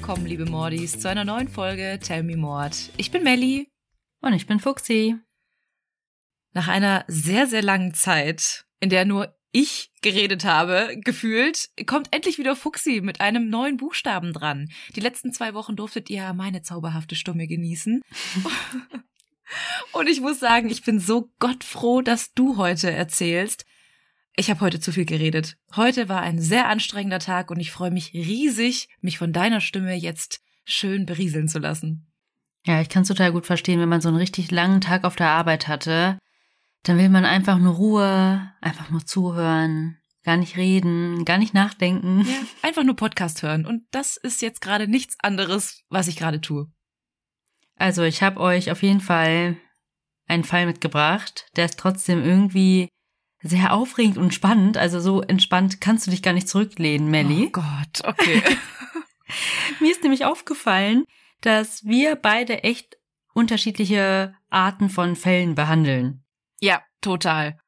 Willkommen, liebe Mordis, zu einer neuen Folge Tell Me Mord. Ich bin Melli. Und ich bin Fuxi. Nach einer sehr, sehr langen Zeit, in der nur ich geredet habe, gefühlt, kommt endlich wieder Fuxi mit einem neuen Buchstaben dran. Die letzten zwei Wochen durftet ihr meine zauberhafte Stimme genießen. Und ich muss sagen, ich bin so gottfroh, dass du heute erzählst. Ich habe heute zu viel geredet. Heute war ein sehr anstrengender Tag und ich freue mich riesig, mich von deiner Stimme jetzt schön berieseln zu lassen. Ja, ich kann es total gut verstehen, wenn man so einen richtig langen Tag auf der Arbeit hatte dann will man einfach nur Ruhe, einfach nur zuhören, gar nicht reden, gar nicht nachdenken. Ja, einfach nur Podcast hören. Und das ist jetzt gerade nichts anderes, was ich gerade tue. Also ich habe euch auf jeden Fall einen Fall mitgebracht. Der ist trotzdem irgendwie sehr aufregend und spannend. Also so entspannt kannst du dich gar nicht zurücklehnen, Melly. Oh Gott, okay. Mir ist nämlich aufgefallen, dass wir beide echt unterschiedliche Arten von Fällen behandeln. Ja, total.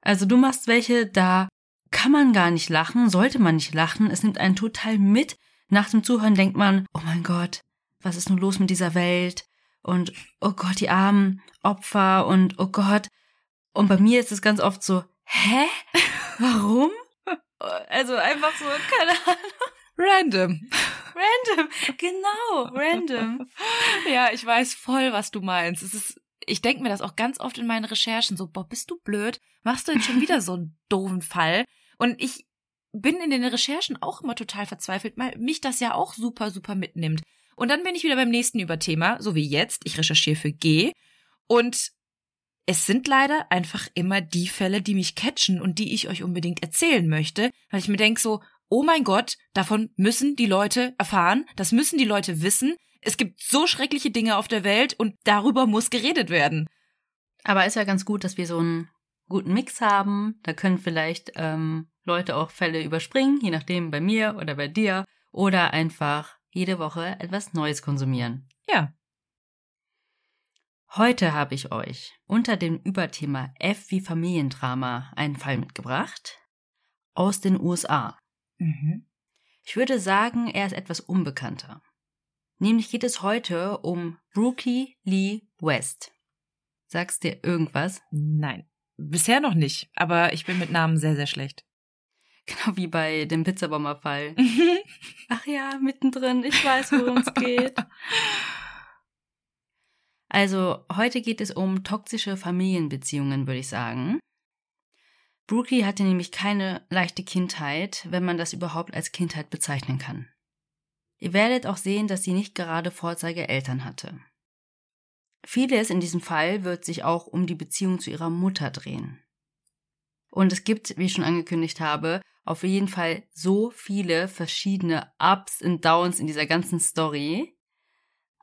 Also du machst welche, da kann man gar nicht lachen, sollte man nicht lachen. Es nimmt einen total mit. Nach dem Zuhören denkt man, oh mein Gott, was ist nun los mit dieser Welt? Und oh Gott, die armen Opfer und oh Gott. Und bei mir ist es ganz oft so, hä? Warum? Also einfach so, keine Ahnung. Random. Random, genau, random. Ja, ich weiß voll, was du meinst. Es ist ich denke mir das auch ganz oft in meinen Recherchen so, boah, bist du blöd? Machst du jetzt schon wieder so einen doofen Fall? Und ich bin in den Recherchen auch immer total verzweifelt, weil mich das ja auch super, super mitnimmt. Und dann bin ich wieder beim nächsten Überthema, so wie jetzt. Ich recherchiere für G. Und es sind leider einfach immer die Fälle, die mich catchen und die ich euch unbedingt erzählen möchte, weil ich mir denke so, oh mein Gott, davon müssen die Leute erfahren, das müssen die Leute wissen, es gibt so schreckliche Dinge auf der Welt und darüber muss geredet werden. Aber ist ja ganz gut, dass wir so einen guten Mix haben. Da können vielleicht ähm, Leute auch Fälle überspringen, je nachdem bei mir oder bei dir. Oder einfach jede Woche etwas Neues konsumieren. Ja. Heute habe ich euch unter dem Überthema F wie Familiendrama einen Fall mitgebracht. Aus den USA. Mhm. Ich würde sagen, er ist etwas unbekannter. Nämlich geht es heute um Brookie Lee West. Sagst dir irgendwas? Nein. Bisher noch nicht, aber ich bin mit Namen sehr, sehr schlecht. Genau wie bei dem Pizzabomberfall. Ach ja, mittendrin, ich weiß, worum es geht. Also, heute geht es um toxische Familienbeziehungen, würde ich sagen. Brookie hatte nämlich keine leichte Kindheit, wenn man das überhaupt als Kindheit bezeichnen kann. Ihr werdet auch sehen, dass sie nicht gerade Vorzeigeeltern hatte. Vieles in diesem Fall wird sich auch um die Beziehung zu ihrer Mutter drehen. Und es gibt, wie ich schon angekündigt habe, auf jeden Fall so viele verschiedene Ups und Downs in dieser ganzen Story.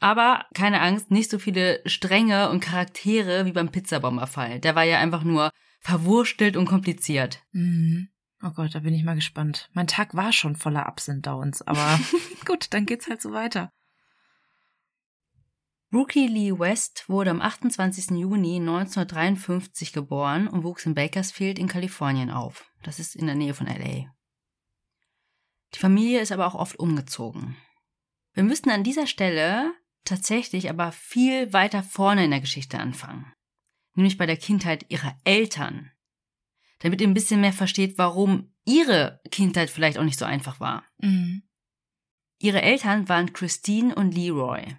Aber keine Angst, nicht so viele Stränge und Charaktere wie beim Pizzabomberfall. Der war ja einfach nur verwurstelt und kompliziert. Mhm. Oh Gott, da bin ich mal gespannt. Mein Tag war schon voller Ups und Downs, aber gut, dann geht's halt so weiter. Rookie Lee West wurde am 28. Juni 1953 geboren und wuchs in Bakersfield in Kalifornien auf. Das ist in der Nähe von LA. Die Familie ist aber auch oft umgezogen. Wir müssten an dieser Stelle tatsächlich aber viel weiter vorne in der Geschichte anfangen. Nämlich bei der Kindheit ihrer Eltern damit ihr ein bisschen mehr versteht, warum ihre Kindheit vielleicht auch nicht so einfach war. Mhm. Ihre Eltern waren Christine und Leroy.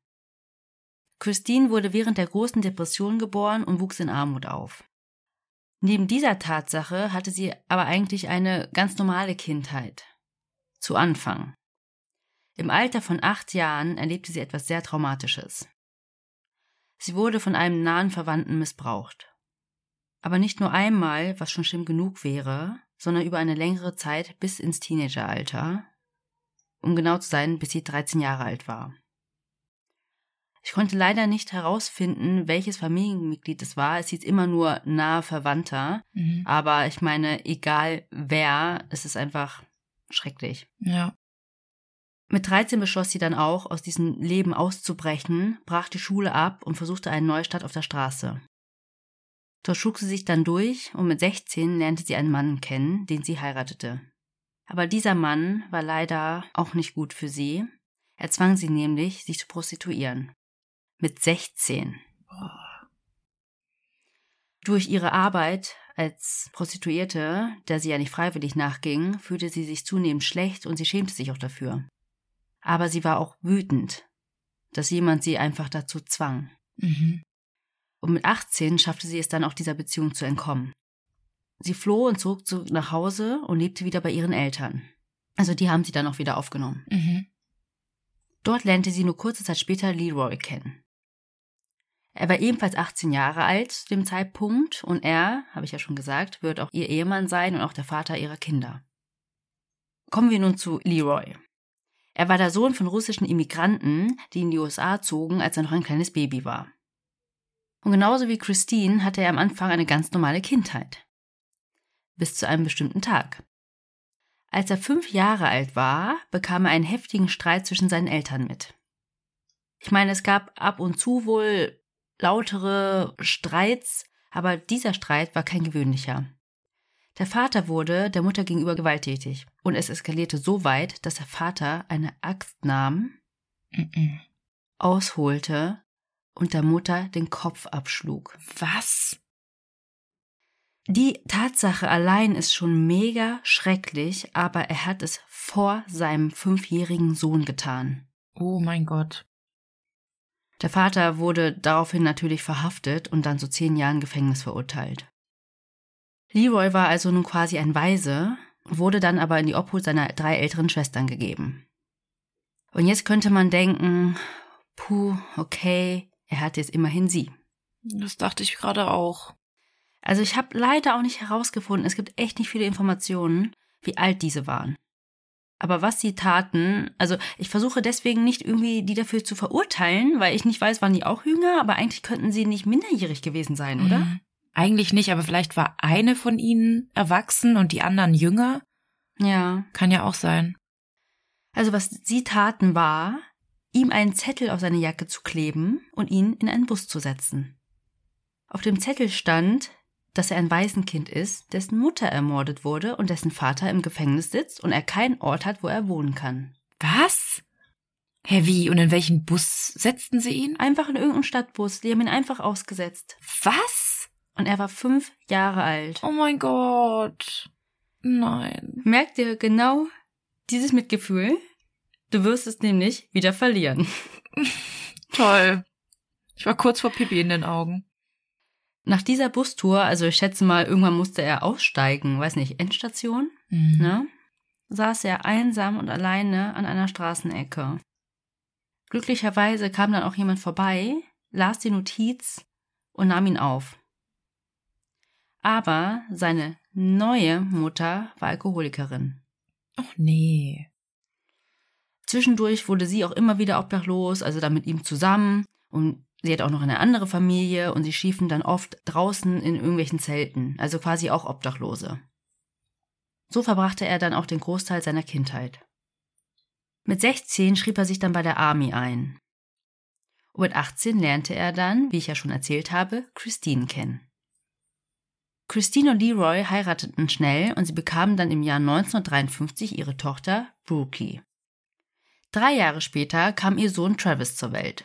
Christine wurde während der großen Depression geboren und wuchs in Armut auf. Neben dieser Tatsache hatte sie aber eigentlich eine ganz normale Kindheit. Zu Anfang. Im Alter von acht Jahren erlebte sie etwas sehr Traumatisches. Sie wurde von einem nahen Verwandten missbraucht. Aber nicht nur einmal, was schon schlimm genug wäre, sondern über eine längere Zeit bis ins Teenageralter. Um genau zu sein, bis sie 13 Jahre alt war. Ich konnte leider nicht herausfinden, welches Familienmitglied es war. Es hieß immer nur nahe Verwandter. Mhm. Aber ich meine, egal wer, es ist einfach schrecklich. Ja. Mit 13 beschloss sie dann auch, aus diesem Leben auszubrechen, brach die Schule ab und versuchte einen Neustart auf der Straße. Dort schlug sie sich dann durch und mit 16 lernte sie einen Mann kennen, den sie heiratete. Aber dieser Mann war leider auch nicht gut für sie. Er zwang sie nämlich, sich zu prostituieren. Mit 16. Durch ihre Arbeit als Prostituierte, der sie ja nicht freiwillig nachging, fühlte sie sich zunehmend schlecht und sie schämte sich auch dafür. Aber sie war auch wütend, dass jemand sie einfach dazu zwang. Mhm. Und mit 18 schaffte sie es dann auch dieser Beziehung zu entkommen. Sie floh und zog zurück nach Hause und lebte wieder bei ihren Eltern. Also die haben sie dann auch wieder aufgenommen. Mhm. Dort lernte sie nur kurze Zeit später Leroy kennen. Er war ebenfalls 18 Jahre alt zu dem Zeitpunkt und er, habe ich ja schon gesagt, wird auch ihr Ehemann sein und auch der Vater ihrer Kinder. Kommen wir nun zu Leroy. Er war der Sohn von russischen Immigranten, die in die USA zogen, als er noch ein kleines Baby war. Und genauso wie Christine hatte er am Anfang eine ganz normale Kindheit. Bis zu einem bestimmten Tag. Als er fünf Jahre alt war, bekam er einen heftigen Streit zwischen seinen Eltern mit. Ich meine, es gab ab und zu wohl lautere Streits, aber dieser Streit war kein gewöhnlicher. Der Vater wurde der Mutter gegenüber gewalttätig und es eskalierte so weit, dass der Vater eine Axt nahm, Mhm. ausholte und der Mutter den Kopf abschlug. Was? Die Tatsache allein ist schon mega schrecklich, aber er hat es vor seinem fünfjährigen Sohn getan. Oh mein Gott. Der Vater wurde daraufhin natürlich verhaftet und dann zu zehn Jahren Gefängnis verurteilt. Leroy war also nun quasi ein Waise, wurde dann aber in die Obhut seiner drei älteren Schwestern gegeben. Und jetzt könnte man denken, puh, okay, er hat jetzt immerhin sie. Das dachte ich gerade auch. Also ich habe leider auch nicht herausgefunden, es gibt echt nicht viele Informationen, wie alt diese waren. Aber was sie taten, also ich versuche deswegen nicht irgendwie die dafür zu verurteilen, weil ich nicht weiß, waren die auch jünger, aber eigentlich könnten sie nicht minderjährig gewesen sein, oder? Mhm. Eigentlich nicht, aber vielleicht war eine von ihnen erwachsen und die anderen jünger. Ja. Kann ja auch sein. Also was sie taten war, ihm einen Zettel auf seine Jacke zu kleben und ihn in einen Bus zu setzen. Auf dem Zettel stand, dass er ein Waisenkind ist, dessen Mutter ermordet wurde und dessen Vater im Gefängnis sitzt und er keinen Ort hat, wo er wohnen kann. Was? Hä, wie? Und in welchen Bus setzten sie ihn? Einfach in irgendeinem Stadtbus, die haben ihn einfach ausgesetzt. Was? Und er war fünf Jahre alt. Oh mein Gott. Nein. Merkt ihr genau dieses Mitgefühl? Du wirst es nämlich wieder verlieren. Toll. Ich war kurz vor Pipi in den Augen. Nach dieser Bustour, also ich schätze mal, irgendwann musste er aussteigen, weiß nicht, Endstation, Mhm. ne? Saß er einsam und alleine an einer Straßenecke. Glücklicherweise kam dann auch jemand vorbei, las die Notiz und nahm ihn auf. Aber seine neue Mutter war Alkoholikerin. Oh nee. Zwischendurch wurde sie auch immer wieder obdachlos, also dann mit ihm zusammen. Und sie hat auch noch eine andere Familie und sie schiefen dann oft draußen in irgendwelchen Zelten, also quasi auch Obdachlose. So verbrachte er dann auch den Großteil seiner Kindheit. Mit 16 schrieb er sich dann bei der Army ein. Und mit 18 lernte er dann, wie ich ja schon erzählt habe, Christine kennen. Christine und Leroy heirateten schnell und sie bekamen dann im Jahr 1953 ihre Tochter Brookie. Drei Jahre später kam ihr Sohn Travis zur Welt.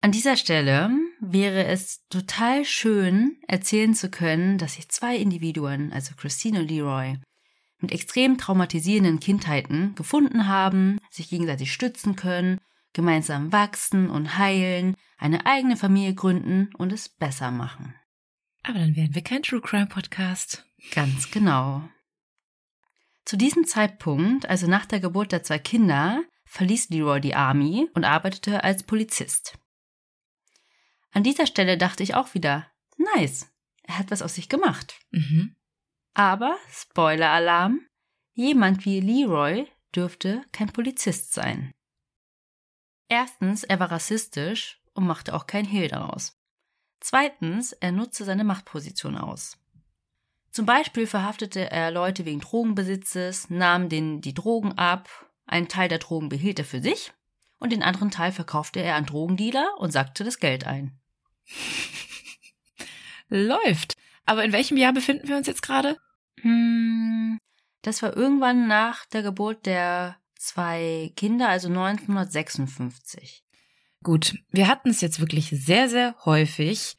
An dieser Stelle wäre es total schön, erzählen zu können, dass sich zwei Individuen, also Christine und Leroy, mit extrem traumatisierenden Kindheiten gefunden haben, sich gegenseitig stützen können, gemeinsam wachsen und heilen, eine eigene Familie gründen und es besser machen. Aber dann wären wir kein True Crime Podcast. Ganz genau. Zu diesem Zeitpunkt, also nach der Geburt der zwei Kinder, verließ Leroy die Army und arbeitete als Polizist. An dieser Stelle dachte ich auch wieder, nice, er hat was aus sich gemacht. Mhm. Aber, Spoiler-Alarm, jemand wie Leroy dürfte kein Polizist sein. Erstens, er war rassistisch und machte auch kein Hehl daraus. Zweitens, er nutzte seine Machtposition aus. Zum Beispiel verhaftete er Leute wegen Drogenbesitzes, nahm denen die Drogen ab, einen Teil der Drogen behielt er für sich und den anderen Teil verkaufte er an Drogendealer und sackte das Geld ein. Läuft. Aber in welchem Jahr befinden wir uns jetzt gerade? Hm, Das war irgendwann nach der Geburt der zwei Kinder, also 1956. Gut, wir hatten es jetzt wirklich sehr, sehr häufig.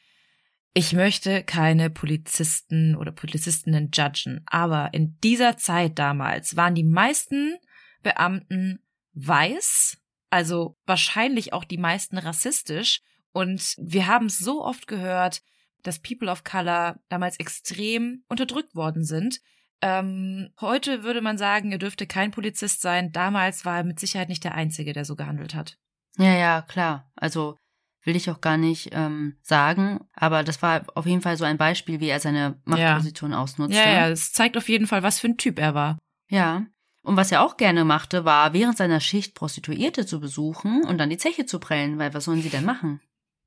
Ich möchte keine Polizisten oder Polizistinnen judgen, aber in dieser Zeit damals waren die meisten Beamten weiß, also wahrscheinlich auch die meisten rassistisch. Und wir haben es so oft gehört, dass People of Color damals extrem unterdrückt worden sind. Ähm, heute würde man sagen, er dürfte kein Polizist sein. Damals war er mit Sicherheit nicht der Einzige, der so gehandelt hat. Ja, ja, klar. Also will ich auch gar nicht ähm, sagen, aber das war auf jeden Fall so ein Beispiel, wie er seine Machtposition ja. ausnutzte. Ja, ja, es zeigt auf jeden Fall, was für ein Typ er war. Ja. Und was er auch gerne machte, war während seiner Schicht Prostituierte zu besuchen und dann die Zeche zu prellen, weil was sollen sie denn machen?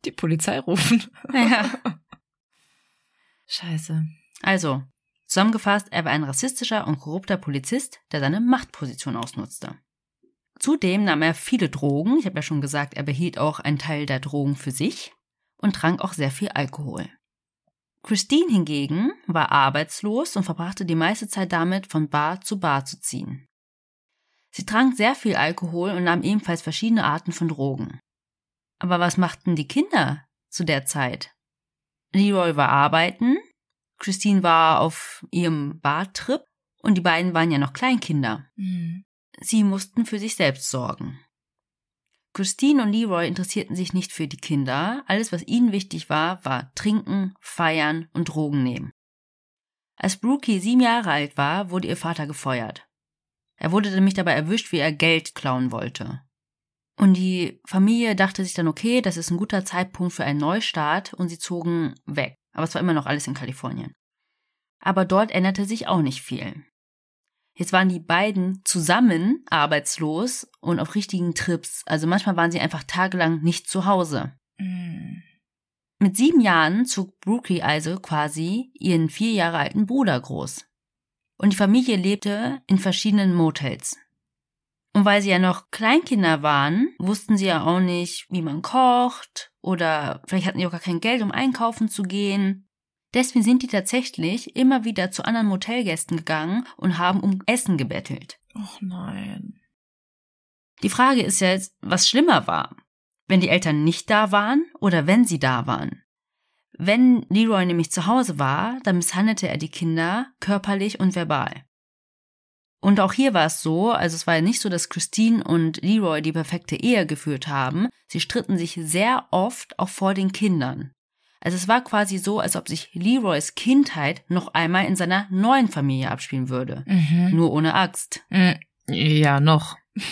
Die Polizei rufen. Ja. Scheiße. Also, zusammengefasst, er war ein rassistischer und korrupter Polizist, der seine Machtposition ausnutzte. Zudem nahm er viele Drogen, ich habe ja schon gesagt, er behielt auch einen Teil der Drogen für sich und trank auch sehr viel Alkohol. Christine hingegen war arbeitslos und verbrachte die meiste Zeit damit, von Bar zu Bar zu ziehen. Sie trank sehr viel Alkohol und nahm ebenfalls verschiedene Arten von Drogen. Aber was machten die Kinder zu der Zeit? Leroy war arbeiten, Christine war auf ihrem Bartrip und die beiden waren ja noch Kleinkinder. Mhm. Sie mussten für sich selbst sorgen. Christine und Leroy interessierten sich nicht für die Kinder. Alles, was ihnen wichtig war, war trinken, feiern und Drogen nehmen. Als Brookie sieben Jahre alt war, wurde ihr Vater gefeuert. Er wurde nämlich dabei erwischt, wie er Geld klauen wollte. Und die Familie dachte sich dann, okay, das ist ein guter Zeitpunkt für einen Neustart und sie zogen weg. Aber es war immer noch alles in Kalifornien. Aber dort änderte sich auch nicht viel. Jetzt waren die beiden zusammen arbeitslos und auf richtigen Trips. Also manchmal waren sie einfach tagelang nicht zu Hause. Mhm. Mit sieben Jahren zog Brookie also quasi ihren vier Jahre alten Bruder groß. Und die Familie lebte in verschiedenen Motels. Und weil sie ja noch Kleinkinder waren, wussten sie ja auch nicht, wie man kocht oder vielleicht hatten sie auch gar kein Geld, um einkaufen zu gehen. Deswegen sind die tatsächlich immer wieder zu anderen Motelgästen gegangen und haben um Essen gebettelt. Och nein. Die Frage ist jetzt, was schlimmer war. Wenn die Eltern nicht da waren oder wenn sie da waren. Wenn Leroy nämlich zu Hause war, dann misshandelte er die Kinder körperlich und verbal. Und auch hier war es so, also es war ja nicht so, dass Christine und Leroy die perfekte Ehe geführt haben. Sie stritten sich sehr oft auch vor den Kindern. Also es war quasi so, als ob sich Leroys Kindheit noch einmal in seiner neuen Familie abspielen würde. Mhm. Nur ohne Axt. Mm, Ja, noch.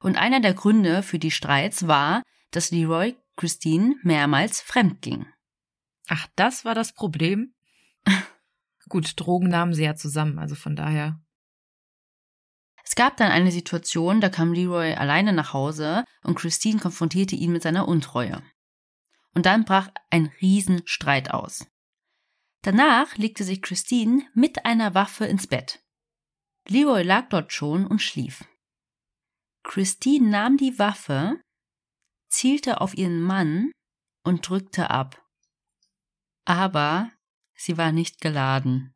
Und einer der Gründe für die Streits war, dass Leroy Christine mehrmals fremd ging. Ach, das war das Problem? Gut, Drogen nahmen sie ja zusammen, also von daher. Es gab dann eine Situation, da kam Leroy alleine nach Hause und Christine konfrontierte ihn mit seiner Untreue. Und dann brach ein Riesenstreit aus. Danach legte sich Christine mit einer Waffe ins Bett. Leroy lag dort schon und schlief. Christine nahm die Waffe, zielte auf ihren Mann und drückte ab. Aber sie war nicht geladen.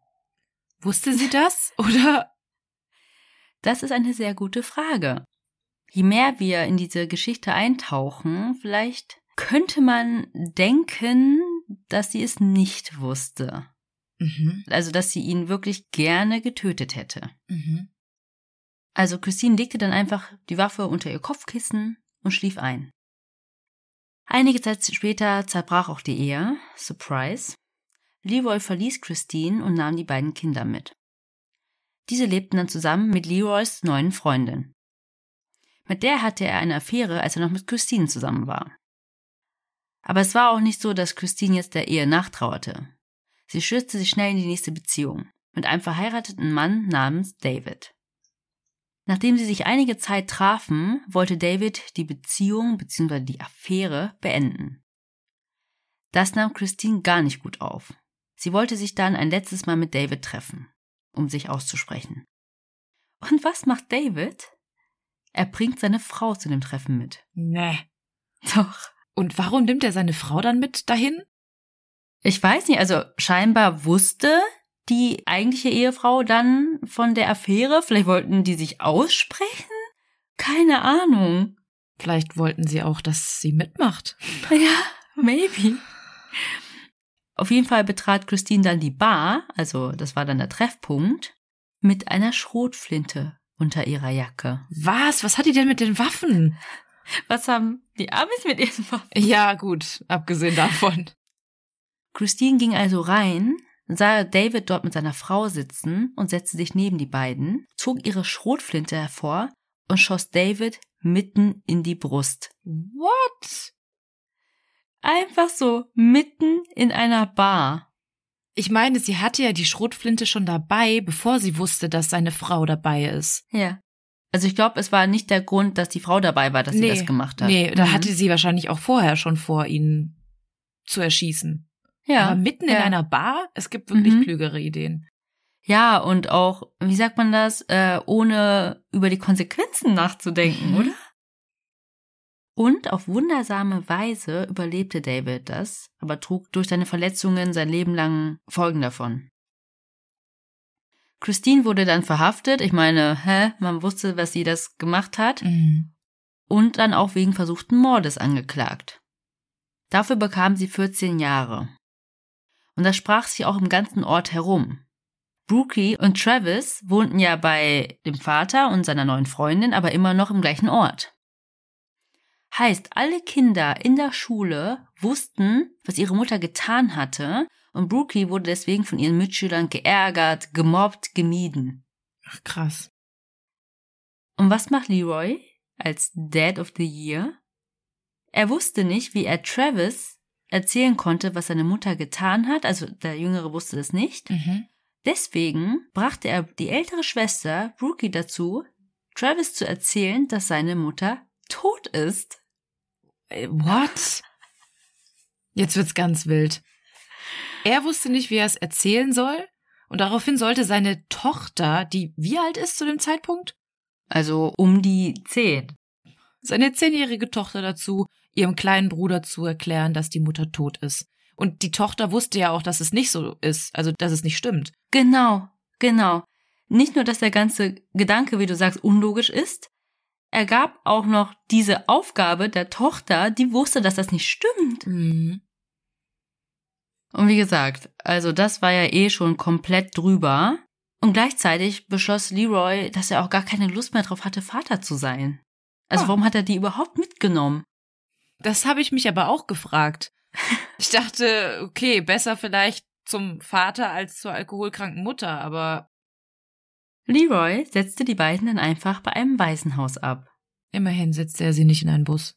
Wusste sie das? Oder? Das ist eine sehr gute Frage. Je mehr wir in diese Geschichte eintauchen, vielleicht könnte man denken, dass sie es nicht wusste. Mhm. Also, dass sie ihn wirklich gerne getötet hätte. Mhm. Also, Christine legte dann einfach die Waffe unter ihr Kopfkissen und schlief ein. Einige Zeit später zerbrach auch die Ehe. Surprise. Leroy verließ Christine und nahm die beiden Kinder mit. Diese lebten dann zusammen mit Leroys neuen Freundin. Mit der hatte er eine Affäre, als er noch mit Christine zusammen war. Aber es war auch nicht so, dass Christine jetzt der Ehe nachtrauerte. Sie stürzte sich schnell in die nächste Beziehung mit einem verheirateten Mann namens David. Nachdem sie sich einige Zeit trafen, wollte David die Beziehung bzw. die Affäre beenden. Das nahm Christine gar nicht gut auf. Sie wollte sich dann ein letztes Mal mit David treffen, um sich auszusprechen. Und was macht David? Er bringt seine Frau zu dem Treffen mit. Nee. Doch. Und warum nimmt er seine Frau dann mit dahin? Ich weiß nicht, also scheinbar wusste die eigentliche Ehefrau dann von der Affäre. Vielleicht wollten die sich aussprechen? Keine Ahnung. Vielleicht wollten sie auch, dass sie mitmacht. Ja, maybe. Auf jeden Fall betrat Christine dann die Bar, also das war dann der Treffpunkt, mit einer Schrotflinte unter ihrer Jacke. Was? Was hat die denn mit den Waffen? Was haben die Amis mit ihren Waffen? Ja, gut, abgesehen davon. Christine ging also rein, sah David dort mit seiner Frau sitzen und setzte sich neben die beiden, zog ihre Schrotflinte hervor und schoss David mitten in die Brust. What? Einfach so mitten in einer Bar. Ich meine, sie hatte ja die Schrotflinte schon dabei, bevor sie wusste, dass seine Frau dabei ist. Ja. Also ich glaube, es war nicht der Grund, dass die Frau dabei war, dass nee, sie das gemacht hat. Nee, da Mhm. hatte sie wahrscheinlich auch vorher schon vor, ihn zu erschießen. ja. Aber mitten ja. in einer Bar? Es gibt wirklich Mhm. klügere Ideen. Ja, und auch, wie sagt man das, äh, ohne über die Konsequenzen nachzudenken, Mhm. oder? Und auf wundersame Weise überlebte David das, aber trug durch seine Verletzungen sein Leben lang Folgen davon. Christine wurde dann verhaftet. Ich meine, hä, man wusste, was sie das gemacht hat. Mhm. Und dann auch wegen versuchten Mordes angeklagt. Dafür bekam sie 14 Jahre. Und das sprach sich auch im ganzen Ort herum. Brookie und Travis wohnten ja bei dem Vater und seiner neuen Freundin, aber immer noch im gleichen Ort. Heißt, alle Kinder in der Schule wussten, was ihre Mutter getan hatte, und Brookie wurde deswegen von ihren Mitschülern geärgert, gemobbt, gemieden. Ach, krass. Und was macht Leroy als Dad of the Year? Er wusste nicht, wie er Travis erzählen konnte, was seine Mutter getan hat, also der Jüngere wusste es nicht. Mhm. Deswegen brachte er die ältere Schwester Brookie dazu, Travis zu erzählen, dass seine Mutter tot ist. Äh, What? Jetzt wird's ganz wild. Er wusste nicht, wie er es erzählen soll. Und daraufhin sollte seine Tochter, die wie alt ist zu dem Zeitpunkt? Also um die zehn. Seine zehnjährige Tochter dazu, ihrem kleinen Bruder zu erklären, dass die Mutter tot ist. Und die Tochter wusste ja auch, dass es nicht so ist, also dass es nicht stimmt. Genau, genau. Nicht nur, dass der ganze Gedanke, wie du sagst, unlogisch ist, er gab auch noch diese Aufgabe der Tochter, die wusste, dass das nicht stimmt. Mhm. Und wie gesagt, also das war ja eh schon komplett drüber. Und gleichzeitig beschloss Leroy, dass er auch gar keine Lust mehr drauf hatte, Vater zu sein. Also Ah. warum hat er die überhaupt mitgenommen? Das habe ich mich aber auch gefragt. Ich dachte, okay, besser vielleicht zum Vater als zur alkoholkranken Mutter, aber Leroy setzte die beiden dann einfach bei einem Waisenhaus ab. immerhin setzte er sie nicht in einen Bus.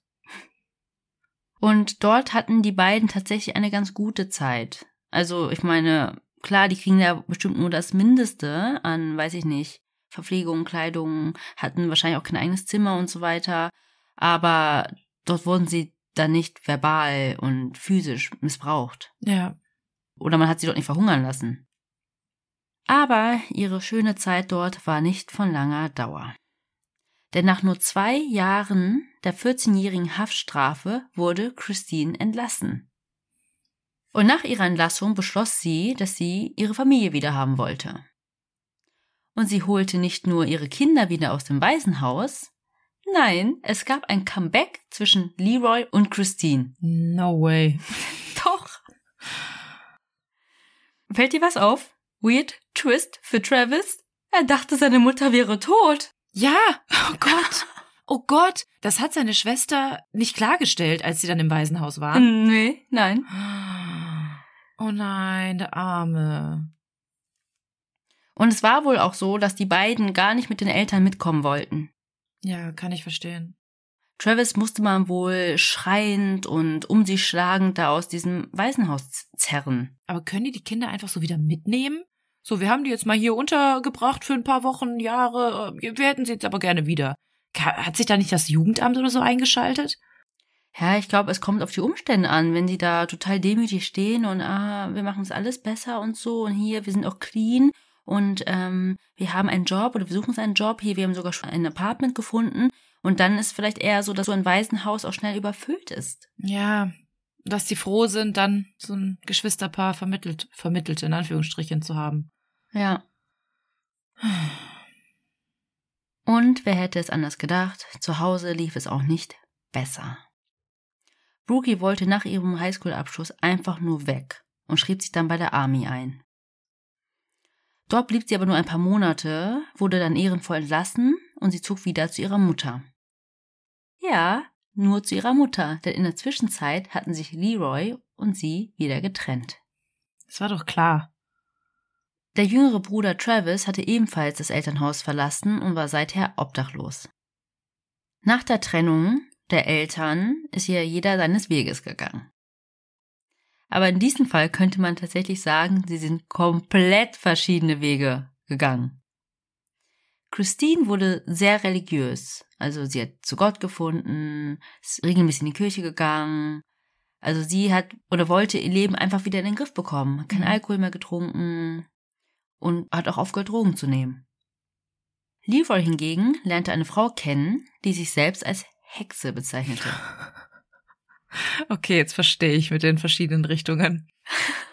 Und dort hatten die beiden tatsächlich eine ganz gute Zeit. Also, ich meine, klar, die kriegen ja bestimmt nur das Mindeste an, weiß ich nicht, Verpflegung, Kleidung, hatten wahrscheinlich auch kein eigenes Zimmer und so weiter. Aber dort wurden sie dann nicht verbal und physisch missbraucht. Ja. Oder man hat sie dort nicht verhungern lassen. Aber ihre schöne Zeit dort war nicht von langer Dauer. Denn nach nur zwei Jahren der 14-jährigen Haftstrafe wurde Christine entlassen. Und nach ihrer Entlassung beschloss sie, dass sie ihre Familie wieder haben wollte. Und sie holte nicht nur ihre Kinder wieder aus dem Waisenhaus, nein, es gab ein Comeback zwischen Leroy und Christine. No way. Doch. Fällt dir was auf? Weird Twist für Travis? Er dachte, seine Mutter wäre tot. Ja, oh Gott. Oh Gott, das hat seine Schwester nicht klargestellt, als sie dann im Waisenhaus war. Nee, nein. Oh nein, der Arme. Und es war wohl auch so, dass die beiden gar nicht mit den Eltern mitkommen wollten. Ja, kann ich verstehen. Travis musste man wohl schreiend und um sich schlagend da aus diesem Waisenhaus zerren. Aber können die die Kinder einfach so wieder mitnehmen? So, wir haben die jetzt mal hier untergebracht für ein paar Wochen, Jahre. äh, Wir hätten sie jetzt aber gerne wieder. Hat sich da nicht das Jugendamt oder so eingeschaltet? Ja, ich glaube, es kommt auf die Umstände an, wenn die da total demütig stehen und ah, wir machen es alles besser und so und hier, wir sind auch clean und ähm, wir haben einen Job oder wir suchen uns einen Job, hier, wir haben sogar schon ein Apartment gefunden und dann ist vielleicht eher so, dass so ein Waisenhaus auch schnell überfüllt ist. Ja, dass die froh sind, dann so ein Geschwisterpaar vermittelt, vermittelt in Anführungsstrichen zu haben. Ja. Und wer hätte es anders gedacht, zu Hause lief es auch nicht besser. Brookie wollte nach ihrem Highschool-Abschluss einfach nur weg und schrieb sich dann bei der Army ein. Dort blieb sie aber nur ein paar Monate, wurde dann ehrenvoll entlassen und sie zog wieder zu ihrer Mutter. Ja, nur zu ihrer Mutter, denn in der Zwischenzeit hatten sich Leroy und sie wieder getrennt. Das war doch klar. Der jüngere Bruder Travis hatte ebenfalls das Elternhaus verlassen und war seither obdachlos. Nach der Trennung der Eltern ist hier jeder seines Weges gegangen. Aber in diesem Fall könnte man tatsächlich sagen, sie sind komplett verschiedene Wege gegangen. Christine wurde sehr religiös. Also sie hat zu Gott gefunden, ist regelmäßig in die Kirche gegangen. Also sie hat oder wollte ihr Leben einfach wieder in den Griff bekommen. Hat keinen mhm. Alkohol mehr getrunken, und hat auch aufgehört, Drogen zu nehmen. Leroy hingegen lernte eine Frau kennen, die sich selbst als Hexe bezeichnete. Okay, jetzt verstehe ich mit den verschiedenen Richtungen.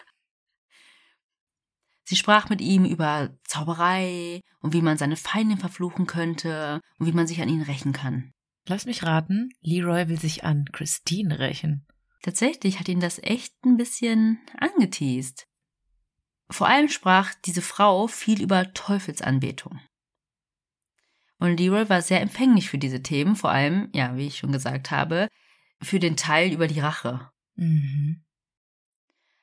Sie sprach mit ihm über Zauberei und wie man seine Feinde verfluchen könnte und wie man sich an ihnen rächen kann. Lass mich raten, Leroy will sich an Christine rächen. Tatsächlich hat ihn das echt ein bisschen angeteased. Vor allem sprach diese Frau viel über Teufelsanbetung. Und Leroy war sehr empfänglich für diese Themen, vor allem, ja, wie ich schon gesagt habe, für den Teil über die Rache. Mhm.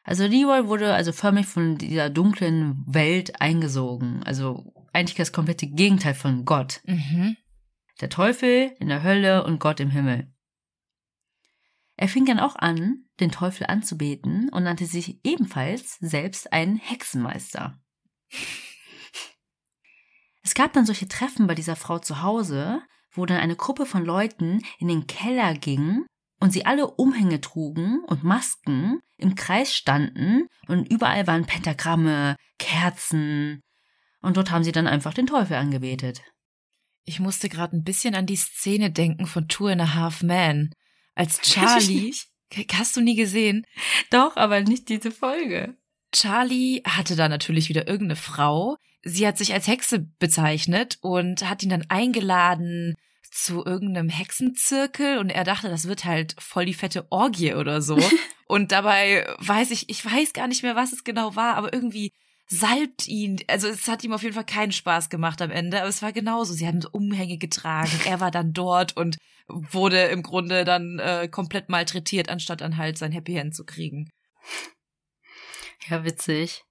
Also Leroy wurde also förmlich von dieser dunklen Welt eingesogen. Also eigentlich das komplette Gegenteil von Gott. Mhm. Der Teufel in der Hölle und Gott im Himmel. Er fing dann auch an, den Teufel anzubeten und nannte sich ebenfalls selbst einen Hexenmeister. Es gab dann solche Treffen bei dieser Frau zu Hause, wo dann eine Gruppe von Leuten in den Keller ging und sie alle Umhänge trugen und Masken im Kreis standen und überall waren Pentagramme, Kerzen und dort haben sie dann einfach den Teufel angebetet. Ich musste gerade ein bisschen an die Szene denken von Two and a Half Men, als Charlie Hast du nie gesehen? Doch, aber nicht diese Folge. Charlie hatte da natürlich wieder irgendeine Frau. Sie hat sich als Hexe bezeichnet und hat ihn dann eingeladen zu irgendeinem Hexenzirkel und er dachte, das wird halt voll die fette Orgie oder so. und dabei weiß ich, ich weiß gar nicht mehr, was es genau war, aber irgendwie salbt ihn. Also es hat ihm auf jeden Fall keinen Spaß gemacht am Ende, aber es war genauso. Sie haben so Umhänge getragen. Er war dann dort und wurde im Grunde dann äh, komplett malträtiert, anstatt dann halt sein Happy End zu kriegen. Ja, witzig.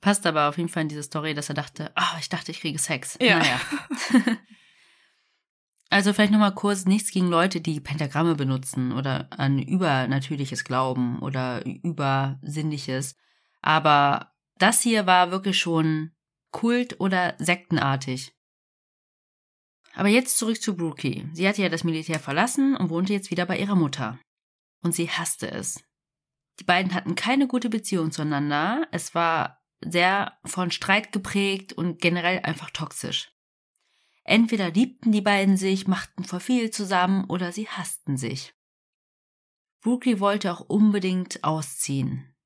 Passt aber auf jeden Fall in diese Story, dass er dachte, oh, ich dachte, ich kriege Sex. Ja. Naja. also vielleicht nochmal kurz nichts gegen Leute, die Pentagramme benutzen oder an übernatürliches Glauben oder übersinnliches. Aber das hier war wirklich schon kult- oder sektenartig. Aber jetzt zurück zu Brookie. Sie hatte ja das Militär verlassen und wohnte jetzt wieder bei ihrer Mutter. Und sie hasste es. Die beiden hatten keine gute Beziehung zueinander. Es war sehr von Streit geprägt und generell einfach toxisch. Entweder liebten die beiden sich, machten vor viel zusammen oder sie hassten sich. Brookie wollte auch unbedingt ausziehen.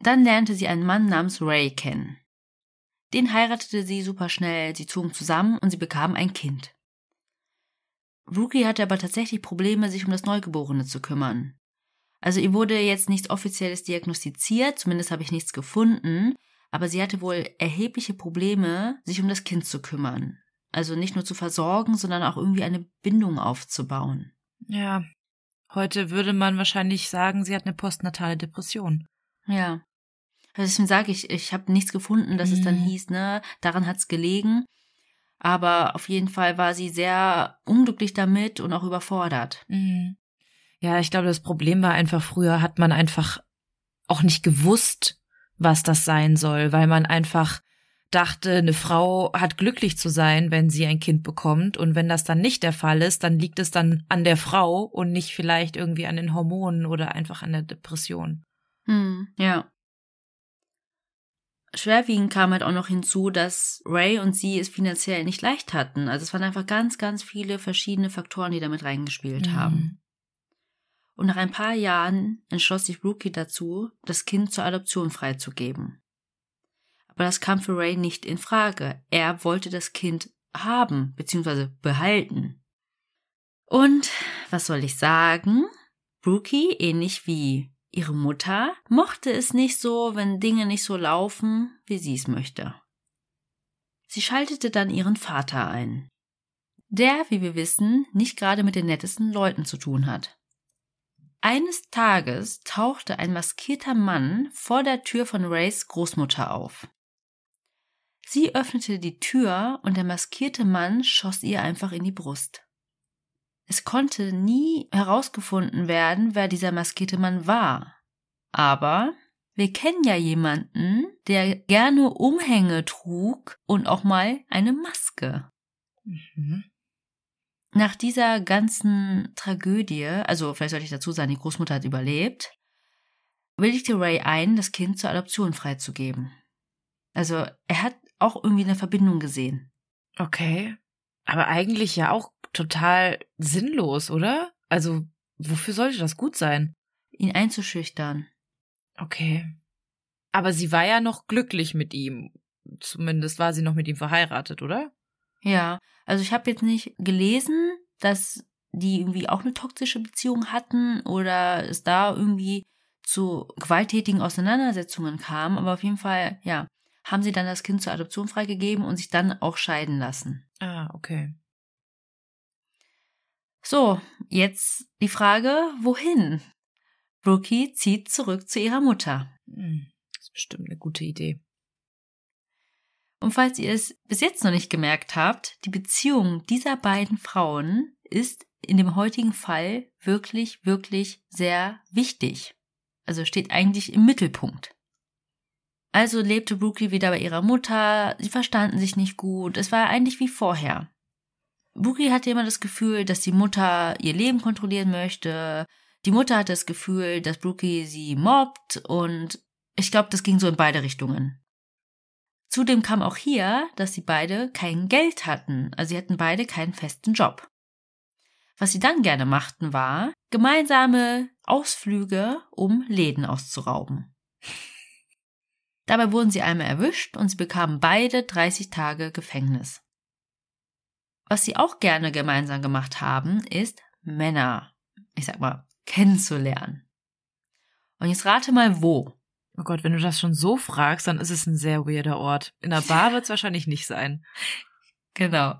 Dann lernte sie einen Mann namens Ray kennen. Den heiratete sie super schnell, sie zogen zusammen und sie bekamen ein Kind. Rookie hatte aber tatsächlich Probleme, sich um das Neugeborene zu kümmern. Also ihr wurde jetzt nichts Offizielles diagnostiziert, zumindest habe ich nichts gefunden, aber sie hatte wohl erhebliche Probleme, sich um das Kind zu kümmern. Also nicht nur zu versorgen, sondern auch irgendwie eine Bindung aufzubauen. Ja, heute würde man wahrscheinlich sagen, sie hat eine postnatale Depression. Ja. Also deswegen sage ich, ich habe nichts gefunden, dass mhm. es dann mhm. hieß, ne, daran hat's gelegen. Aber auf jeden Fall war sie sehr unglücklich damit und auch überfordert. Mhm. Ja, ich glaube, das Problem war einfach, früher hat man einfach auch nicht gewusst, was das sein soll, weil man einfach dachte, eine Frau hat glücklich zu sein, wenn sie ein Kind bekommt. Und wenn das dann nicht der Fall ist, dann liegt es dann an der Frau und nicht vielleicht irgendwie an den Hormonen oder einfach an der Depression. Hm, ja. Schwerwiegend kam halt auch noch hinzu, dass Ray und sie es finanziell nicht leicht hatten. Also es waren einfach ganz, ganz viele verschiedene Faktoren, die damit reingespielt mhm. haben. Und nach ein paar Jahren entschloss sich Brookie dazu, das Kind zur Adoption freizugeben. Aber das kam für Ray nicht in Frage. Er wollte das Kind haben bzw. behalten. Und was soll ich sagen? Brookie, ähnlich wie ihre Mutter, mochte es nicht so, wenn Dinge nicht so laufen, wie sie es möchte. Sie schaltete dann ihren Vater ein, der, wie wir wissen, nicht gerade mit den nettesten Leuten zu tun hat. Eines Tages tauchte ein maskierter Mann vor der Tür von Rays Großmutter auf. Sie öffnete die Tür und der maskierte Mann schoss ihr einfach in die Brust. Es konnte nie herausgefunden werden, wer dieser maskierte Mann war. Aber wir kennen ja jemanden, der gerne Umhänge trug und auch mal eine Maske. Mhm. Nach dieser ganzen Tragödie, also vielleicht sollte ich dazu sagen, die Großmutter hat überlebt, willigte Ray ein, das Kind zur Adoption freizugeben. Also er hat auch irgendwie eine Verbindung gesehen. Okay. Aber eigentlich ja auch total sinnlos, oder? Also, wofür sollte das gut sein? Ihn einzuschüchtern. Okay. Aber sie war ja noch glücklich mit ihm. Zumindest war sie noch mit ihm verheiratet, oder? Ja, also ich habe jetzt nicht gelesen, dass die irgendwie auch eine toxische Beziehung hatten oder es da irgendwie zu gewalttätigen Auseinandersetzungen kam, aber auf jeden Fall, ja, haben sie dann das Kind zur Adoption freigegeben und sich dann auch scheiden lassen. Ah, okay. So, jetzt die Frage, wohin? Brookie zieht zurück zu ihrer Mutter. Hm, das ist bestimmt eine gute Idee. Und falls ihr es bis jetzt noch nicht gemerkt habt, die Beziehung dieser beiden Frauen ist in dem heutigen Fall wirklich, wirklich sehr wichtig. Also steht eigentlich im Mittelpunkt. Also lebte Brookie wieder bei ihrer Mutter, sie verstanden sich nicht gut, es war eigentlich wie vorher. Brookie hatte immer das Gefühl, dass die Mutter ihr Leben kontrollieren möchte. Die Mutter hatte das Gefühl, dass Brookie sie mobbt und ich glaube, das ging so in beide Richtungen. Zudem kam auch hier, dass sie beide kein Geld hatten, also sie hatten beide keinen festen Job. Was sie dann gerne machten, war gemeinsame Ausflüge, um Läden auszurauben. Dabei wurden sie einmal erwischt und sie bekamen beide 30 Tage Gefängnis. Was sie auch gerne gemeinsam gemacht haben, ist Männer, ich sag mal, kennenzulernen. Und jetzt rate mal wo. Oh Gott, wenn du das schon so fragst, dann ist es ein sehr weirder Ort. In der Bar wird es wahrscheinlich nicht sein. Genau.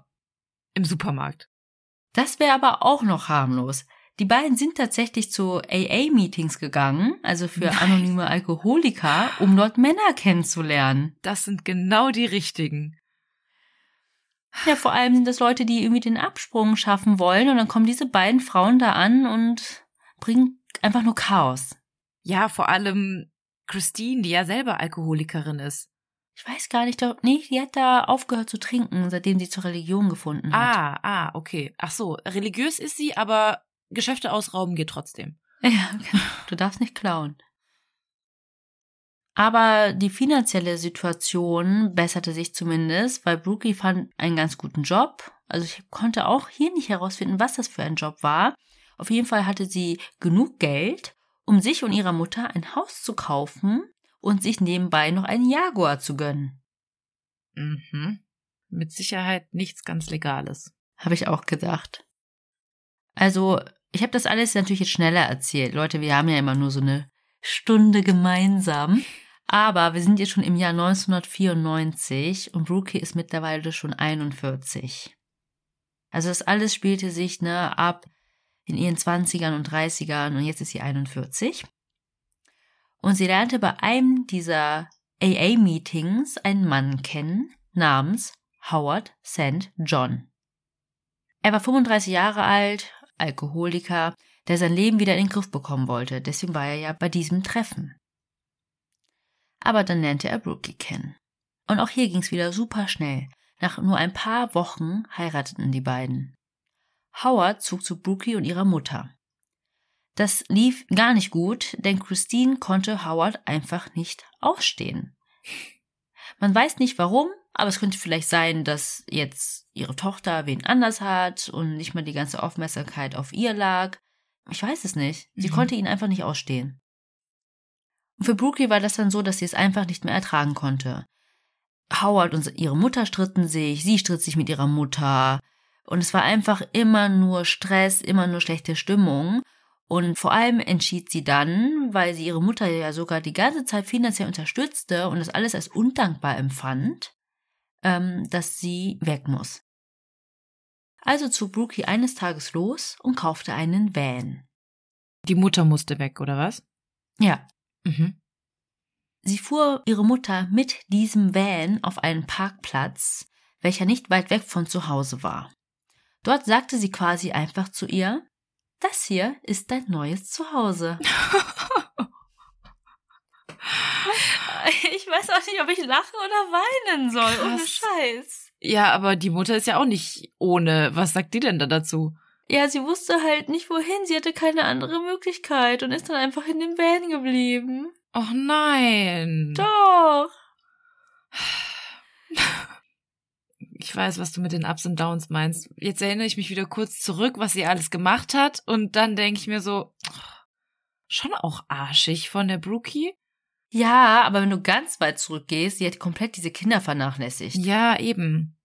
Im Supermarkt. Das wäre aber auch noch harmlos. Die beiden sind tatsächlich zu AA-Meetings gegangen, also für Nein. anonyme Alkoholiker, um dort Männer kennenzulernen. Das sind genau die richtigen. Ja, vor allem sind das Leute, die irgendwie den Absprung schaffen wollen und dann kommen diese beiden Frauen da an und bringen einfach nur Chaos. Ja, vor allem Christine, die ja selber Alkoholikerin ist. Ich weiß gar nicht, doch, nee, die hat da aufgehört zu trinken, seitdem sie zur Religion gefunden hat. Ah, ah, okay. Ach so, religiös ist sie, aber Geschäfte ausrauben geht trotzdem. Ja, du darfst nicht klauen. Aber die finanzielle Situation besserte sich zumindest, weil Brookie fand einen ganz guten Job. Also ich konnte auch hier nicht herausfinden, was das für ein Job war. Auf jeden Fall hatte sie genug Geld, um sich und ihrer Mutter ein Haus zu kaufen und sich nebenbei noch einen Jaguar zu gönnen. Mhm. Mit Sicherheit nichts ganz Legales. Habe ich auch gedacht. Also ich habe das alles natürlich jetzt schneller erzählt. Leute, wir haben ja immer nur so eine Stunde gemeinsam. Aber wir sind jetzt schon im Jahr 1994 und Brookie ist mittlerweile schon 41. Also das alles spielte sich ne, ab in ihren 20ern und 30ern und jetzt ist sie 41. Und sie lernte bei einem dieser AA-Meetings einen Mann kennen namens Howard St. John. Er war 35 Jahre alt, Alkoholiker, der sein Leben wieder in den Griff bekommen wollte. Deswegen war er ja bei diesem Treffen. Aber dann lernte er Brookie kennen. Und auch hier ging's wieder super schnell. Nach nur ein paar Wochen heirateten die beiden. Howard zog zu Brookie und ihrer Mutter. Das lief gar nicht gut, denn Christine konnte Howard einfach nicht ausstehen. Man weiß nicht warum, aber es könnte vielleicht sein, dass jetzt ihre Tochter wen anders hat und nicht mal die ganze Aufmerksamkeit auf ihr lag. Ich weiß es nicht. Sie Mhm. konnte ihn einfach nicht ausstehen. Und für Brookie war das dann so, dass sie es einfach nicht mehr ertragen konnte. Howard und ihre Mutter stritten sich, sie stritt sich mit ihrer Mutter. Und es war einfach immer nur Stress, immer nur schlechte Stimmung. Und vor allem entschied sie dann, weil sie ihre Mutter ja sogar die ganze Zeit finanziell unterstützte und das alles als undankbar empfand, ähm, dass sie weg muss. Also zog Brookie eines Tages los und kaufte einen Van. Die Mutter musste weg, oder was? Ja, Mhm. Sie fuhr ihre Mutter mit diesem Van auf einen Parkplatz, welcher nicht weit weg von zu Hause war. Dort sagte sie quasi einfach zu ihr, das hier ist dein neues Zuhause. Ich weiß auch nicht, ob ich lachen oder weinen soll, ohne Krass. Scheiß. Ja, aber die Mutter ist ja auch nicht ohne. Was sagt die denn da dazu? Ja, sie wusste halt nicht wohin, sie hatte keine andere Möglichkeit und ist dann einfach in dem Van geblieben. Och nein. Doch. Ich weiß, was du mit den Ups und Downs meinst. Jetzt erinnere ich mich wieder kurz zurück, was sie alles gemacht hat. Und dann denke ich mir so, schon auch arschig von der Brookie. Ja, aber wenn du ganz weit zurückgehst, sie hat komplett diese Kinder vernachlässigt. Ja, eben.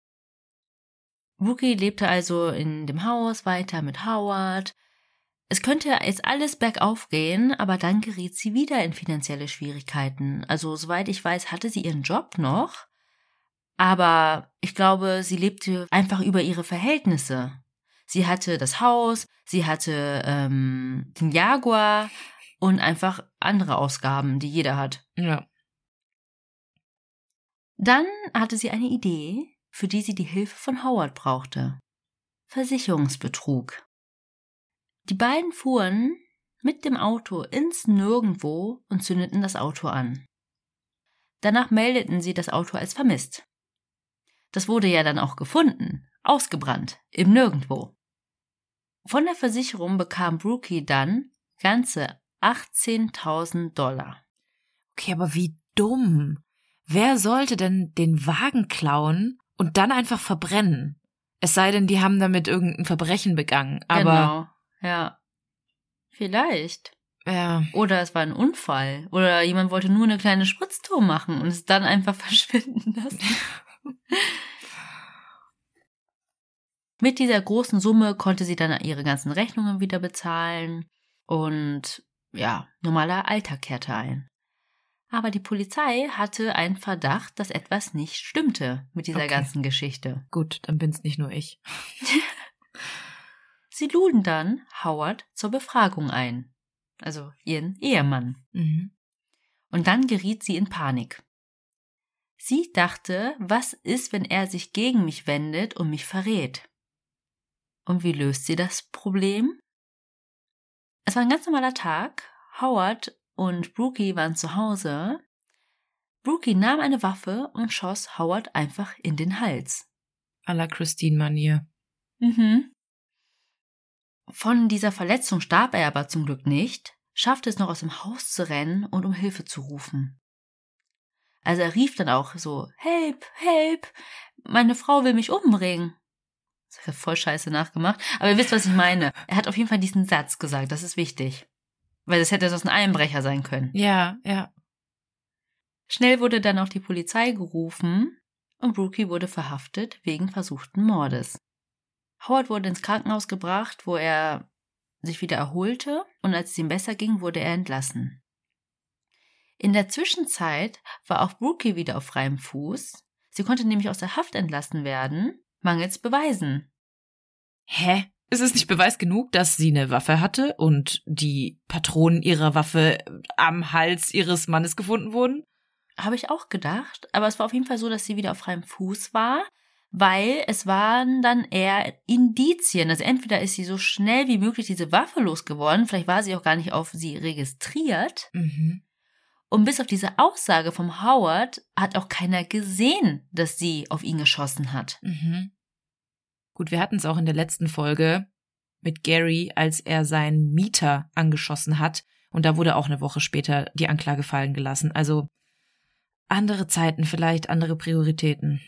Rookie lebte also in dem Haus weiter mit Howard. Es könnte jetzt alles bergauf gehen, aber dann geriet sie wieder in finanzielle Schwierigkeiten. Also, soweit ich weiß, hatte sie ihren Job noch. Aber ich glaube, sie lebte einfach über ihre Verhältnisse. Sie hatte das Haus, sie hatte ähm, den Jaguar und einfach andere Ausgaben, die jeder hat. Ja. Dann hatte sie eine Idee, für die sie die Hilfe von Howard brauchte. Versicherungsbetrug. Die beiden fuhren mit dem Auto ins Nirgendwo und zündeten das Auto an. Danach meldeten sie das Auto als vermisst. Das wurde ja dann auch gefunden, ausgebrannt, im Nirgendwo. Von der Versicherung bekam Brookie dann ganze 18.000 Dollar. Okay, aber wie dumm. Wer sollte denn den Wagen klauen und dann einfach verbrennen? Es sei denn, die haben damit irgendein Verbrechen begangen. Aber genau, ja. Vielleicht. ja, Oder es war ein Unfall. Oder jemand wollte nur eine kleine Spritztour machen und es dann einfach verschwinden lassen. Mit dieser großen Summe konnte sie dann ihre ganzen Rechnungen wieder bezahlen und ja, normaler Alltag kehrte ein. Aber die Polizei hatte einen Verdacht, dass etwas nicht stimmte mit dieser Okay. ganzen Geschichte. gut, dann bin's nicht nur ich. Sie luden dann Howard zur Befragung ein. Also ihren Ehemann. Mhm. Und dann geriet sie in Panik. Sie dachte, was ist, wenn er sich gegen mich wendet und mich verrät? Und wie löst sie das Problem? Es war ein ganz normaler Tag. Howard und Brookie waren zu Hause. Brookie nahm eine Waffe und schoss Howard einfach in den Hals. À la Christine-Manier. Mhm. Von dieser Verletzung starb er aber zum Glück nicht, schaffte es noch aus dem Haus zu rennen und um Hilfe zu rufen. Also er rief dann auch so, Help, help, meine Frau will mich umbringen. Das hat er voll scheiße nachgemacht, aber ihr wisst, was ich meine. Er hat auf jeden Fall diesen Satz gesagt, das ist wichtig. Weil das hätte sonst ein Einbrecher sein können. Ja, ja. Schnell wurde dann auch die Polizei gerufen und Brookie wurde verhaftet wegen versuchten Mordes. Howard wurde ins Krankenhaus gebracht, wo er sich wieder erholte und als es ihm besser ging, wurde er entlassen. In der Zwischenzeit war auch Brookie wieder auf freiem Fuß. Sie konnte nämlich aus der Haft entlassen werden, mangels Beweisen. Hä? Ist es nicht Beweis genug, dass sie eine Waffe hatte und die Patronen ihrer Waffe am Hals ihres Mannes gefunden wurden? Habe ich auch gedacht, aber es war auf jeden Fall so, dass sie wieder auf freiem Fuß war, weil es waren dann eher Indizien. Also entweder ist sie so schnell wie möglich diese Waffe losgeworden, vielleicht war sie auch gar nicht auf sie registriert. Mhm. Und bis auf diese Aussage vom Howard hat auch keiner gesehen, dass sie auf ihn geschossen hat. Mhm. Gut, wir hatten es auch in der letzten Folge mit Gary, als er seinen Mieter angeschossen hat. Und da wurde auch eine Woche später die Anklage fallen gelassen. Also andere Zeiten, vielleicht andere Prioritäten.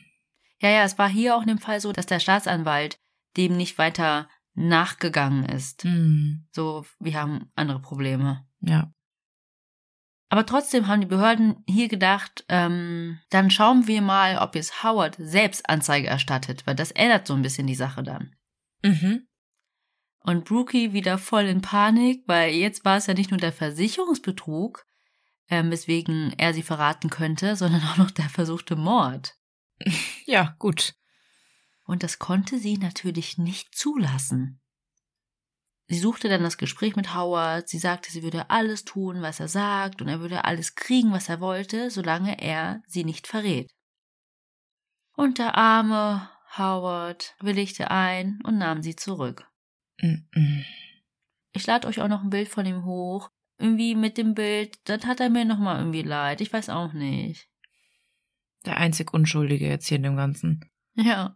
Ja, ja, es war hier auch in dem Fall so, dass der Staatsanwalt dem nicht weiter nachgegangen ist. Hm. So, wir haben andere Probleme. Ja. Aber trotzdem haben die Behörden hier gedacht, ähm, dann schauen wir mal, ob jetzt Howard selbst Anzeige erstattet, weil das ändert so ein bisschen die Sache dann. Mhm. Und Brookie wieder voll in Panik, weil jetzt war es ja nicht nur der Versicherungsbetrug, ähm, weswegen er sie verraten könnte, sondern auch noch der versuchte Mord. Ja, gut. Und das konnte sie natürlich nicht zulassen. Sie suchte dann das Gespräch mit Howard, sie sagte, sie würde alles tun, was er sagt, und er würde alles kriegen, was er wollte, solange er sie nicht verrät. Und der arme Howard willigte ein und nahm sie zurück. Ich lade euch auch noch ein Bild von ihm hoch. Irgendwie mit dem Bild, das hat er mir nochmal irgendwie leid. Ich weiß auch nicht. Der einzig Unschuldige jetzt hier in dem Ganzen. Ja.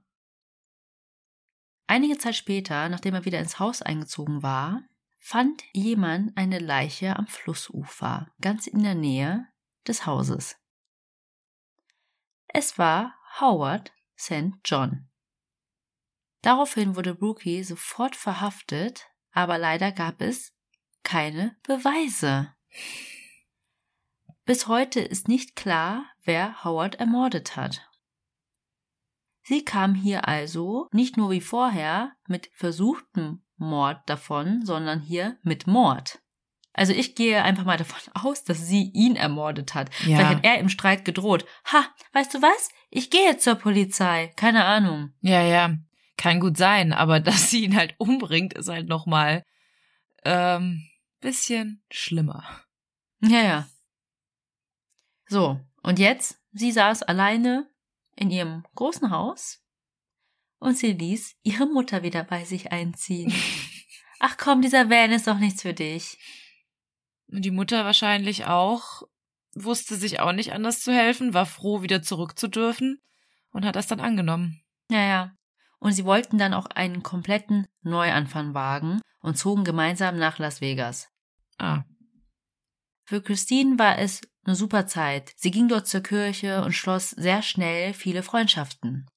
Einige Zeit später, nachdem er wieder ins Haus eingezogen war, fand jemand eine Leiche am Flussufer, ganz in der Nähe des Hauses. Es war Howard St. John. Daraufhin wurde Brookie sofort verhaftet, aber leider gab es keine Beweise. Bis heute ist nicht klar, wer Howard ermordet hat. Sie kam hier also nicht nur wie vorher mit versuchtem Mord davon, sondern hier mit Mord. Also ich gehe einfach mal davon aus, dass sie ihn ermordet hat. Ja. Vielleicht hat er im Streit gedroht. Ha, weißt du was? Ich gehe jetzt zur Polizei. Keine Ahnung. Ja, ja. Kann gut sein, aber dass sie ihn halt umbringt, ist halt nochmal ähm, bisschen schlimmer. Ja, ja. So, und jetzt, sie saß alleine in ihrem großen Haus und sie ließ ihre Mutter wieder bei sich einziehen. Ach komm, dieser Van ist doch nichts für dich. Und die Mutter wahrscheinlich auch wusste sich auch nicht anders zu helfen, war froh, wieder zurück zu dürfen und hat das dann angenommen. Ja, ja. Und sie wollten dann auch einen kompletten Neuanfang wagen und zogen gemeinsam nach Las Vegas. Ah. Für Christine war es eine super Zeit. Sie ging dort zur Kirche und schloss sehr schnell viele Freundschaften.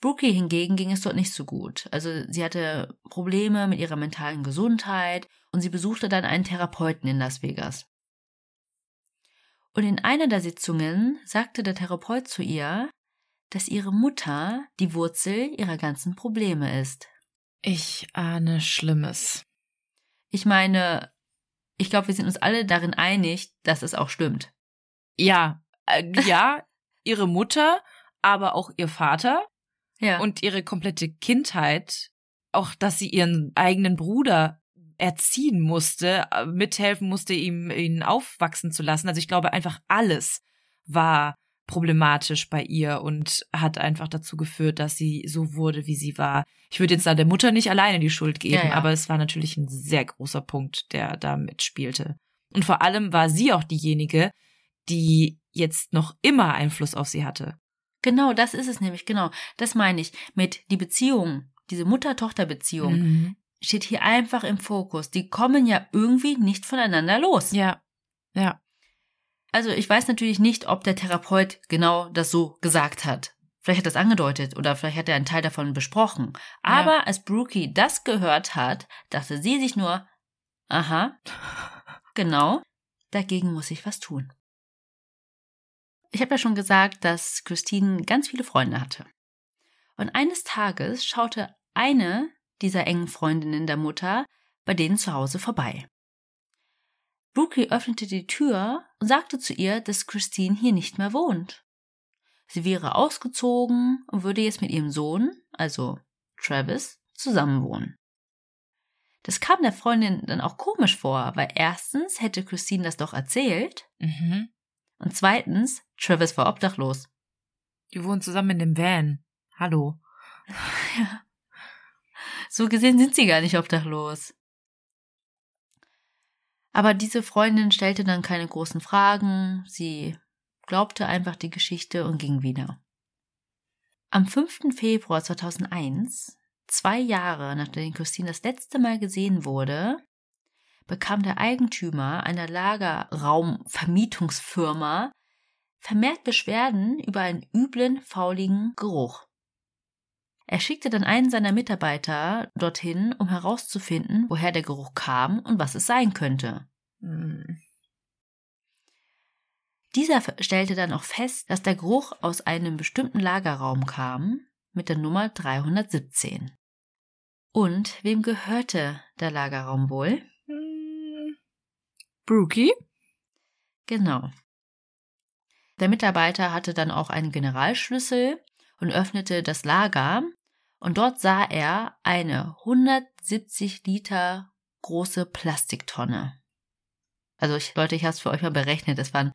Brookie hingegen ging es dort nicht so gut. Also sie hatte Probleme mit ihrer mentalen Gesundheit und sie besuchte dann einen Therapeuten in Las Vegas. Und in einer der Sitzungen sagte der Therapeut zu ihr, dass ihre Mutter die Wurzel ihrer ganzen Probleme ist. Ich ahne Schlimmes. Ich meine, ich glaube, wir sind uns alle darin einig, dass es auch stimmt. Ja, äh, ja, ihre Mutter, aber auch ihr Vater Ja. und ihre komplette Kindheit, auch dass sie ihren eigenen Bruder erziehen musste, äh, mithelfen musste, ihm ihn aufwachsen zu lassen. Also ich glaube einfach alles war problematisch bei ihr und hat einfach dazu geführt, dass sie so wurde, wie sie war. Ich würde jetzt da der Mutter nicht alleine die Schuld geben, Ja, ja. aber es war natürlich ein sehr großer Punkt, der da mitspielte. Und vor allem war sie auch diejenige, die jetzt noch immer Einfluss auf sie hatte. Genau, das ist es nämlich, genau. Das meine ich mit die Beziehung, diese Mutter-Tochter-Beziehung Mhm. steht hier einfach im Fokus. Die kommen ja irgendwie nicht voneinander los. Ja, ja. Also ich weiß natürlich nicht, ob der Therapeut genau das so gesagt hat. Vielleicht hat er das angedeutet oder vielleicht hat er einen Teil davon besprochen. Aber als Brookie das gehört hat, dachte sie sich nur, aha, genau, dagegen muss ich was tun. Ich habe ja schon gesagt, dass Christine ganz viele Freunde hatte. Und eines Tages schaute eine dieser engen Freundinnen der Mutter bei denen zu Hause vorbei. Brookie öffnete die Tür und sagte zu ihr, dass Christine hier nicht mehr wohnt. Sie wäre ausgezogen und würde jetzt mit ihrem Sohn, also Travis, zusammenwohnen. Das kam der Freundin dann auch komisch vor, weil erstens hätte Christine das doch erzählt Mhm. und zweitens, Travis war obdachlos. Die wohnen zusammen in dem Van. Hallo. So gesehen sind sie gar nicht obdachlos. Aber diese Freundin stellte dann keine großen Fragen, sie glaubte einfach die Geschichte und ging wieder. Am 5. Februar 2001, zwei Jahre nachdem Christine das letzte Mal gesehen wurde, bekam der Eigentümer einer Lagerraumvermietungsfirma vermehrt Beschwerden über einen üblen, fauligen Geruch. Er schickte dann einen seiner Mitarbeiter dorthin, um herauszufinden, woher der Geruch kam und was es sein könnte. Hm. Dieser stellte dann auch fest, dass der Geruch aus einem bestimmten Lagerraum kam mit der Nummer 317. Und wem gehörte der Lagerraum wohl? Hm. Brookie? Genau. Der Mitarbeiter hatte dann auch einen Generalschlüssel und öffnete das Lager und dort sah er eine 170 Liter große Plastiktonne. Also ich, Leute, ich habe es für euch mal berechnet. Es waren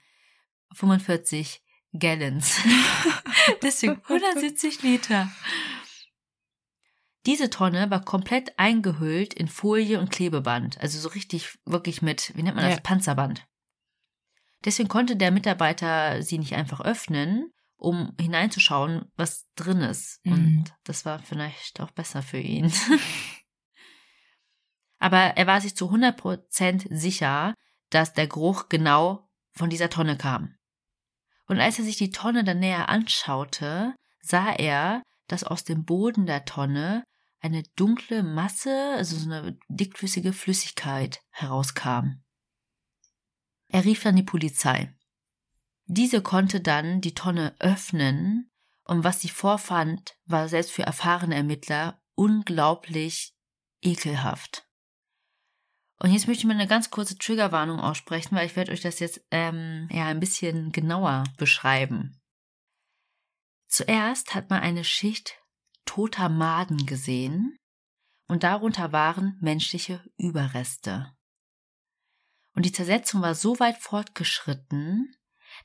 45 Gallons. Deswegen 170 Liter. Diese Tonne war komplett eingehüllt in Folie und Klebeband. Also so richtig, wirklich mit, wie nennt man das, Ja. Panzerband. Deswegen konnte der Mitarbeiter sie nicht einfach öffnen, um hineinzuschauen, was drin ist. Mhm. Und das war vielleicht auch besser für ihn. Aber er war sich zu 100% sicher, dass der Geruch genau von dieser Tonne kam. Und als er sich die Tonne dann näher anschaute, sah er, dass aus dem Boden der Tonne eine dunkle Masse, also so eine dickflüssige Flüssigkeit herauskam. Er rief dann die Polizei. Diese konnte dann die Tonne öffnen und was sie vorfand, war selbst für erfahrene Ermittler unglaublich ekelhaft. Und jetzt möchte ich mal eine ganz kurze Triggerwarnung aussprechen, weil ich werde euch das jetzt ähm, ja ein bisschen genauer beschreiben. Zuerst hat man eine Schicht toter Maden gesehen und darunter waren menschliche Überreste. Und die Zersetzung war so weit fortgeschritten,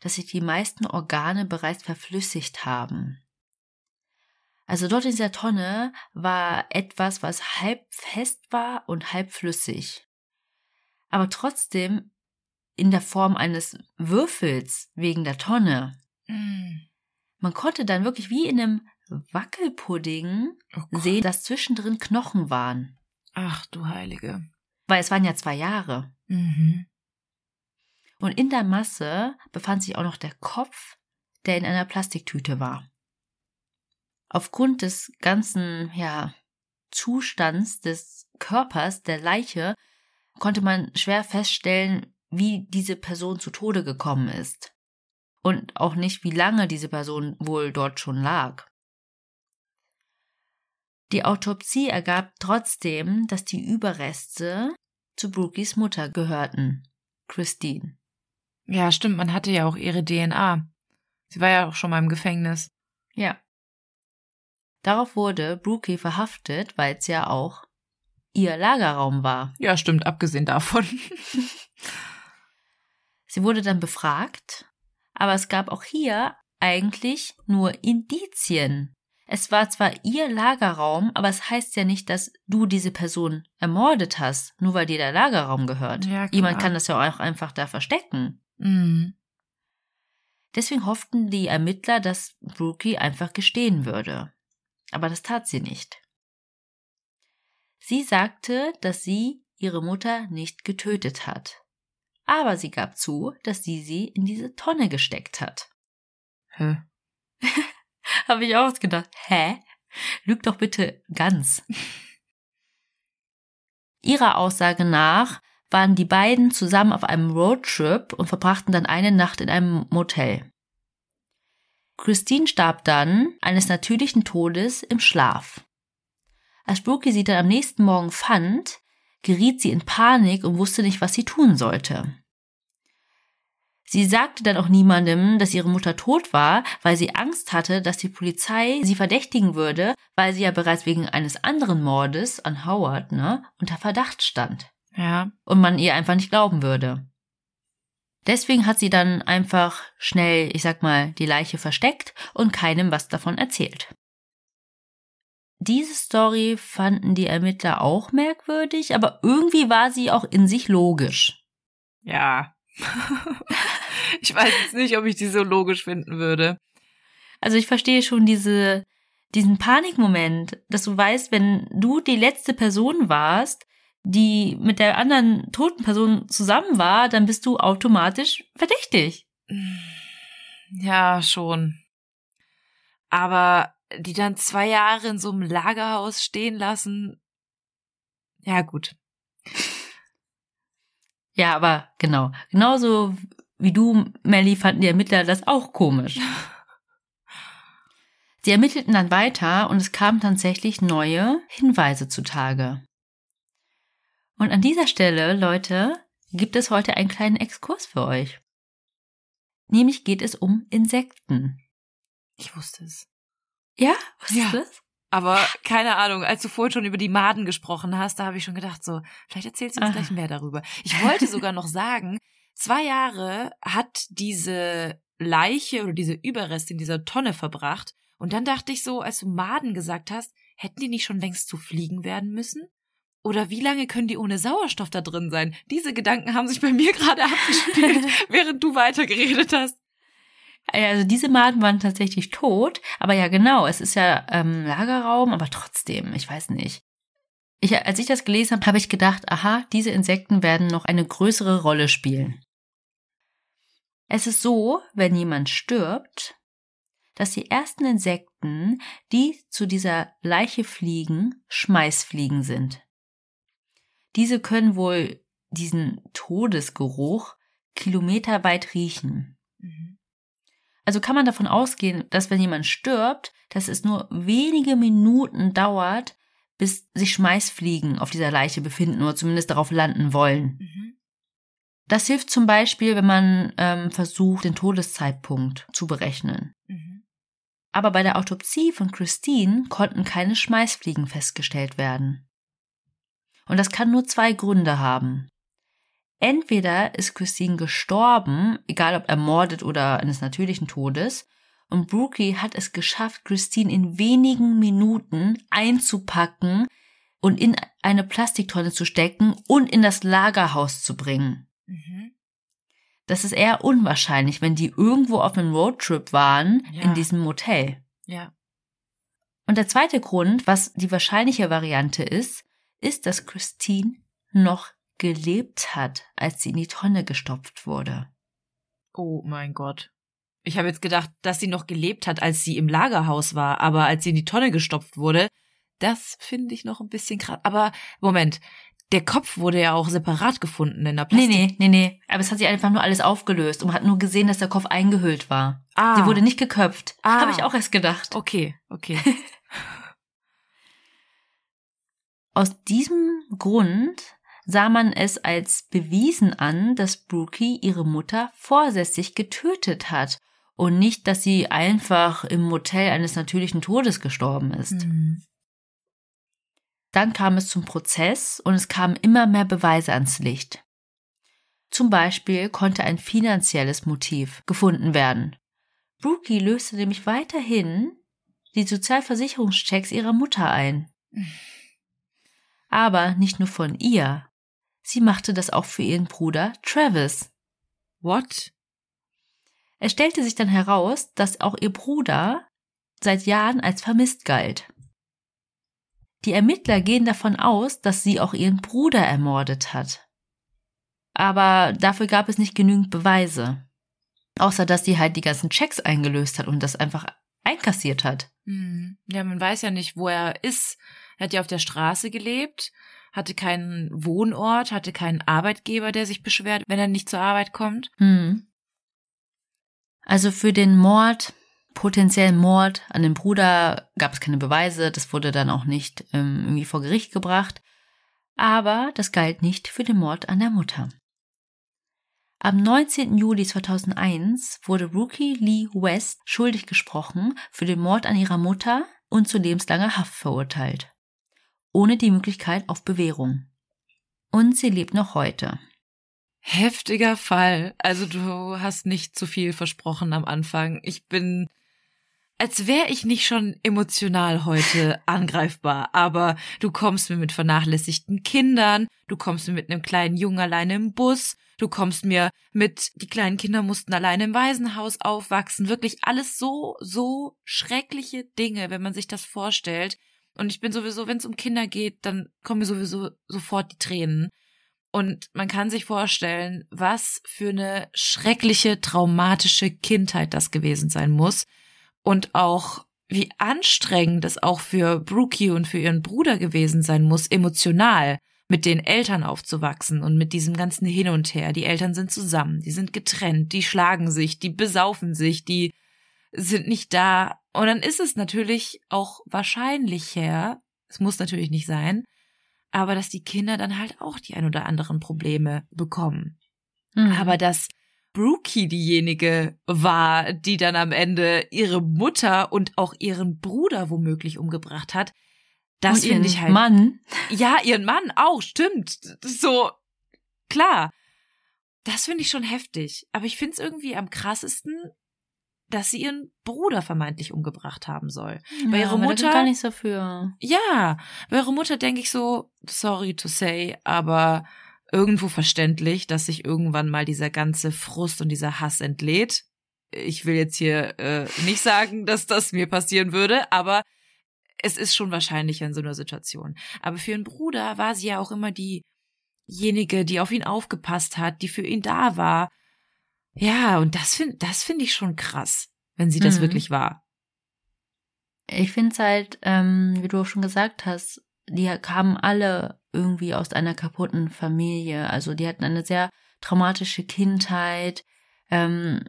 dass sich die meisten Organe bereits verflüssigt haben. Also dort in dieser Tonne war etwas, was halb fest war und halb flüssig. Aber trotzdem in der Form eines Würfels wegen der Tonne. Hm. Man konnte dann wirklich wie in einem Wackelpudding Oh sehen, dass zwischendrin Knochen waren. Ach du Heilige. Weil es waren ja zwei Jahre. Mhm. Und in der Masse befand sich auch noch der Kopf, der in einer Plastiktüte war. Aufgrund des ganzen, ja, Zustands des Körpers, der Leiche, konnte man schwer feststellen, wie diese Person zu Tode gekommen ist. Und auch nicht, wie lange diese Person wohl dort schon lag. Die Autopsie ergab trotzdem, dass die Überreste zu Brookies Mutter gehörten, Christine. Ja, stimmt, man hatte ja auch ihre DNA. Sie war ja auch schon mal im Gefängnis. Ja. Darauf wurde Brookie verhaftet, weil es ja auch ihr Lagerraum war. Ja, stimmt, abgesehen davon. Sie wurde dann befragt, aber es gab auch hier eigentlich nur Indizien. Es war zwar ihr Lagerraum, aber es heißt ja nicht, dass du diese Person ermordet hast, nur weil dir der Lagerraum gehört. Ja, klar. Jemand kann das ja auch einfach da verstecken. Mhm. Deswegen hofften die Ermittler, dass Brookie einfach gestehen würde. Aber das tat sie nicht. Sie sagte, dass sie ihre Mutter nicht getötet hat. Aber sie gab zu, dass sie sie in diese Tonne gesteckt hat. Hä? Habe ich auch gedacht, hä? Lüg doch bitte ganz. Ihrer Aussage nach waren die beiden zusammen auf einem Roadtrip und verbrachten dann eine Nacht in einem Motel. Christine starb dann eines natürlichen Todes im Schlaf. Als Brookie sie dann am nächsten Morgen fand, geriet sie in Panik und wusste nicht, was sie tun sollte. Sie sagte dann auch niemandem, dass ihre Mutter tot war, weil sie Angst hatte, dass die Polizei sie verdächtigen würde, weil sie ja bereits wegen eines anderen Mordes an Howard ne, unter Verdacht stand Ja. und man ihr einfach nicht glauben würde. Deswegen hat sie dann einfach schnell, ich sag mal, die Leiche versteckt und keinem was davon erzählt. Diese Story fanden die Ermittler auch merkwürdig, aber irgendwie war sie auch in sich logisch. Ja. ich weiß jetzt nicht, ob ich die so logisch finden würde. Also ich verstehe schon diese, diesen Panikmoment, dass du weißt, wenn du die letzte Person warst, die mit der anderen toten Person zusammen war, dann bist du automatisch verdächtig. Ja, schon. Aber die dann zwei Jahre in so einem Lagerhaus stehen lassen. Ja, gut. Ja, aber genau. Genauso wie du, Melly, fanden die Ermittler das auch komisch. Sie ermittelten dann weiter und es kamen tatsächlich neue Hinweise zutage. Und an dieser Stelle, Leute, gibt es heute einen kleinen Exkurs für euch. Nämlich geht es um Insekten. Ich wusste es. Ja? Was Ja. ist das? Aber keine Ahnung, als du vorhin schon über die Maden gesprochen hast, da habe ich schon gedacht, so, vielleicht erzählst du uns Ah. gleich mehr darüber. Ich wollte sogar noch sagen, zwei Jahre hat diese Leiche oder diese Überreste in dieser Tonne verbracht. Und dann dachte ich so, als du Maden gesagt hast, hätten die nicht schon längst zu Fliegen werden müssen? Oder wie lange können die ohne Sauerstoff da drin sein? Diese Gedanken haben sich bei mir gerade abgespielt, während du weitergeredet hast. Also diese Maden waren tatsächlich tot, aber ja genau, es ist ja ähm, Lagerraum, aber trotzdem, ich weiß nicht. Ich, als ich das gelesen habe, habe ich gedacht, aha, diese Insekten werden noch eine größere Rolle spielen. Es ist so, wenn jemand stirbt, dass die ersten Insekten, die zu dieser Leiche fliegen, Schmeißfliegen sind. Diese können wohl diesen Todesgeruch kilometerweit riechen. Mhm. Also kann man davon ausgehen, dass wenn jemand stirbt, dass es nur wenige Minuten dauert, bis sich Schmeißfliegen auf dieser Leiche befinden oder zumindest darauf landen wollen. Mhm. Das hilft zum Beispiel, wenn man ähm, versucht, den Todeszeitpunkt zu berechnen. Mhm. Aber bei der Autopsie von Christine konnten keine Schmeißfliegen festgestellt werden. Und das kann nur zwei Gründe haben. Entweder ist Christine gestorben, egal ob ermordet oder eines natürlichen Todes, und Brookie hat es geschafft, Christine in wenigen Minuten einzupacken und in eine Plastiktonne zu stecken und in das Lagerhaus zu bringen. Mhm. Das ist eher unwahrscheinlich, wenn die irgendwo auf einem Roadtrip waren Ja. in diesem Motel. Ja. Und der zweite Grund, was die wahrscheinliche Variante ist, ist, dass Christine noch gelebt hat, als sie in die Tonne gestopft wurde. Oh mein Gott. Ich habe jetzt gedacht, dass sie noch gelebt hat, als sie im Lagerhaus war, aber als sie in die Tonne gestopft wurde, das finde ich noch ein bisschen krass. Aber Moment, der Kopf wurde ja auch separat gefunden in der Nee, Plastik. nee, nee, nee. Aber es hat sich einfach nur alles aufgelöst und man hat nur gesehen, dass der Kopf eingehüllt war. Ah, Sie wurde nicht geköpft. Ah. Habe ich auch erst gedacht. Okay, okay. Aus diesem Grund sah man es als bewiesen an, dass Brookie ihre Mutter vorsätzlich getötet hat und nicht, dass sie einfach im Motel eines natürlichen Todes gestorben ist. Mhm. Dann kam es zum Prozess und es kamen immer mehr Beweise ans Licht. Zum Beispiel konnte ein finanzielles Motiv gefunden werden. Brookie löste nämlich weiterhin die Sozialversicherungschecks ihrer Mutter ein. Aber nicht nur von ihr. Sie machte das auch für ihren Bruder Travis. What? Es stellte sich dann heraus, dass auch ihr Bruder seit Jahren als vermisst galt. Die Ermittler gehen davon aus, dass sie auch ihren Bruder ermordet hat. Aber dafür gab es nicht genügend Beweise. Außer dass sie halt die ganzen Checks eingelöst hat und das einfach einkassiert hat. Mhm. Ja, man weiß ja nicht, wo er ist. Er hat ja auf der Straße gelebt, hatte keinen Wohnort, hatte keinen Arbeitgeber, der sich beschwert, wenn er nicht zur Arbeit kommt. Hm. Also für den Mord, potenziellen Mord an dem Bruder gab es keine Beweise, das wurde dann auch nicht ähm, irgendwie vor Gericht gebracht, aber das galt nicht für den Mord an der Mutter. Am 19. Juli 2001 wurde Rookie Lee West schuldig gesprochen für den Mord an ihrer Mutter und zu lebenslanger Haft verurteilt, ohne die Möglichkeit auf Bewährung. Und sie lebt noch heute. Heftiger Fall. Also du hast nicht zu viel versprochen am Anfang. Ich bin, als wäre ich nicht schon emotional heute angreifbar, aber du kommst mir mit vernachlässigten Kindern, du kommst mir mit einem kleinen Jungen alleine im Bus, du kommst mir mit, die kleinen Kinder mussten alleine im Waisenhaus aufwachsen. Wirklich alles so, so schreckliche Dinge, wenn man sich das vorstellt. Und ich bin sowieso, wenn es um Kinder geht, dann kommen mir sowieso sofort die Tränen. Und man kann sich vorstellen, was für eine schreckliche, traumatische Kindheit das gewesen sein muss. Und auch wie anstrengend es auch für Brookie und für ihren Bruder gewesen sein muss, emotional mit den Eltern aufzuwachsen und mit diesem ganzen Hin und Her. Die Eltern sind zusammen, die sind getrennt, die schlagen sich, die besaufen sich, die sind nicht da. Und dann ist es natürlich auch wahrscheinlicher, es muss natürlich nicht sein, aber dass die Kinder dann halt auch die ein oder anderen Probleme bekommen. Mhm. Aber dass Brookie diejenige war, die dann am Ende ihre Mutter und auch ihren Bruder womöglich umgebracht hat, das finde ich halt. Mann. Ja, ihren Mann auch, stimmt. So, klar. Das finde ich schon heftig. Aber ich finde es irgendwie am krassesten, dass sie ihren Bruder vermeintlich umgebracht haben soll. Ja, bei ihrer Mutter gar nichts dafür. Ja, bei ihrer Mutter denke ich so, sorry to say, aber irgendwo verständlich, dass sich irgendwann mal dieser ganze Frust und dieser Hass entlädt. Ich will jetzt hier äh, nicht sagen, dass das mir passieren würde, aber es ist schon wahrscheinlicher in so einer Situation. Aber für ihren Bruder war sie ja auch immer diejenige, die auf ihn aufgepasst hat, die für ihn da war. Ja, und das finde das finde ich schon krass, wenn sie das mhm. wirklich war. Ich finde es halt, ähm, wie du auch schon gesagt hast, die kamen alle irgendwie aus einer kaputten Familie. Also die hatten eine sehr traumatische Kindheit. Ähm,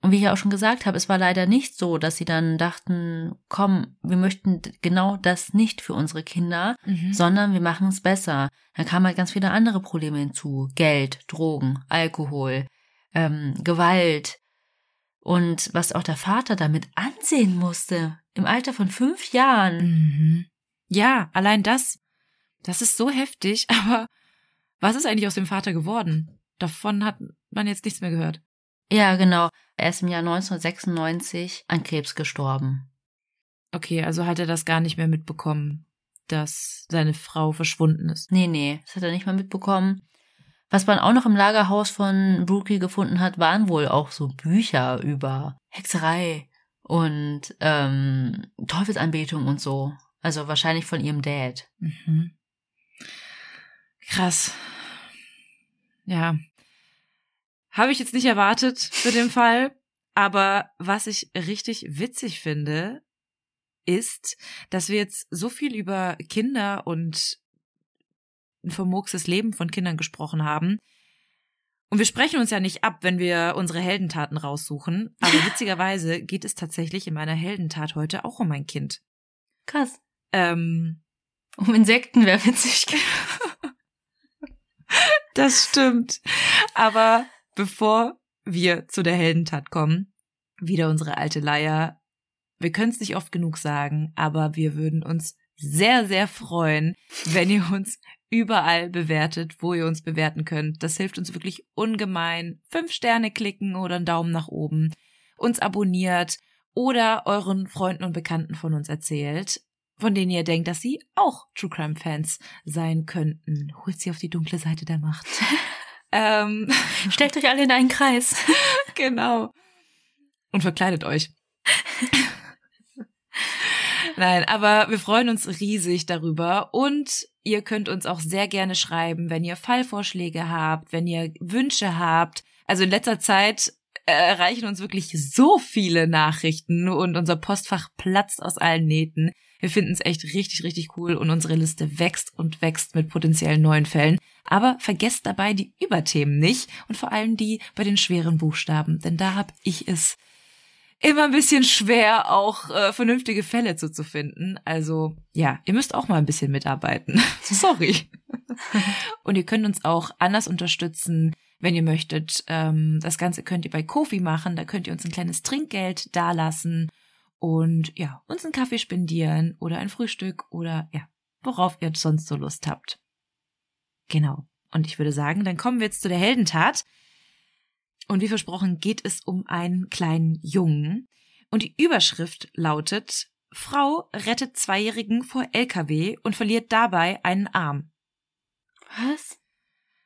und wie ich auch schon gesagt habe, es war leider nicht so, dass sie dann dachten, komm, wir möchten genau das nicht für unsere Kinder, mhm. sondern wir machen es besser. Dann kamen halt ganz viele andere Probleme hinzu. Geld, Drogen, Alkohol, ähm, Gewalt. Und was auch der Vater damit ansehen musste, im Alter von fünf Jahren. Mhm. Ja, allein das, das ist so heftig, aber was ist eigentlich aus dem Vater geworden? Davon hat man jetzt nichts mehr gehört. Ja, genau. Er ist im Jahr 1996 an Krebs gestorben. Okay, also hat er das gar nicht mehr mitbekommen, dass seine Frau verschwunden ist. Nee, nee, das hat er nicht mehr mitbekommen. Was man auch noch im Lagerhaus von Brookie gefunden hat, waren wohl auch so Bücher über Hexerei und ähm, Teufelsanbetung und so. Also wahrscheinlich von ihrem Dad. Mhm. Krass. Ja. Habe ich jetzt nicht erwartet für den Fall. Aber was ich richtig witzig finde, ist, dass wir jetzt so viel über Kinder und ein vermurkstes Leben von Kindern gesprochen haben. Und wir sprechen uns ja nicht ab, wenn wir unsere Heldentaten raussuchen. Aber witzigerweise geht es tatsächlich in meiner Heldentat heute auch um ein Kind. Krass. Ähm, um Insekten wäre witzig. das stimmt. Aber bevor wir zu der Heldentat kommen, wieder unsere alte Leier. Wir können es nicht oft genug sagen, aber wir würden uns sehr, sehr freuen, wenn ihr uns überall bewertet, wo ihr uns bewerten könnt. Das hilft uns wirklich ungemein. Fünf Sterne klicken oder einen Daumen nach oben, uns abonniert oder euren Freunden und Bekannten von uns erzählt von denen ihr denkt, dass sie auch True Crime Fans sein könnten. Holt sie auf die dunkle Seite der Macht. ähm, Stellt euch alle in einen Kreis. genau. Und verkleidet euch. Nein, aber wir freuen uns riesig darüber und ihr könnt uns auch sehr gerne schreiben, wenn ihr Fallvorschläge habt, wenn ihr Wünsche habt. Also in letzter Zeit erreichen uns wirklich so viele Nachrichten und unser Postfach platzt aus allen Nähten. Wir finden es echt richtig, richtig cool und unsere Liste wächst und wächst mit potenziellen neuen Fällen. Aber vergesst dabei die Überthemen nicht und vor allem die bei den schweren Buchstaben, denn da habe ich es immer ein bisschen schwer, auch äh, vernünftige Fälle zuzufinden. Also ja, ihr müsst auch mal ein bisschen mitarbeiten. Sorry. und ihr könnt uns auch anders unterstützen, wenn ihr möchtet. Ähm, das Ganze könnt ihr bei Kofi machen. Da könnt ihr uns ein kleines Trinkgeld dalassen und ja, uns einen Kaffee spendieren oder ein Frühstück oder ja, worauf ihr sonst so Lust habt. Genau. Und ich würde sagen, dann kommen wir jetzt zu der Heldentat. Und wie versprochen geht es um einen kleinen Jungen. Und die Überschrift lautet, Frau rettet Zweijährigen vor LKW und verliert dabei einen Arm. Was?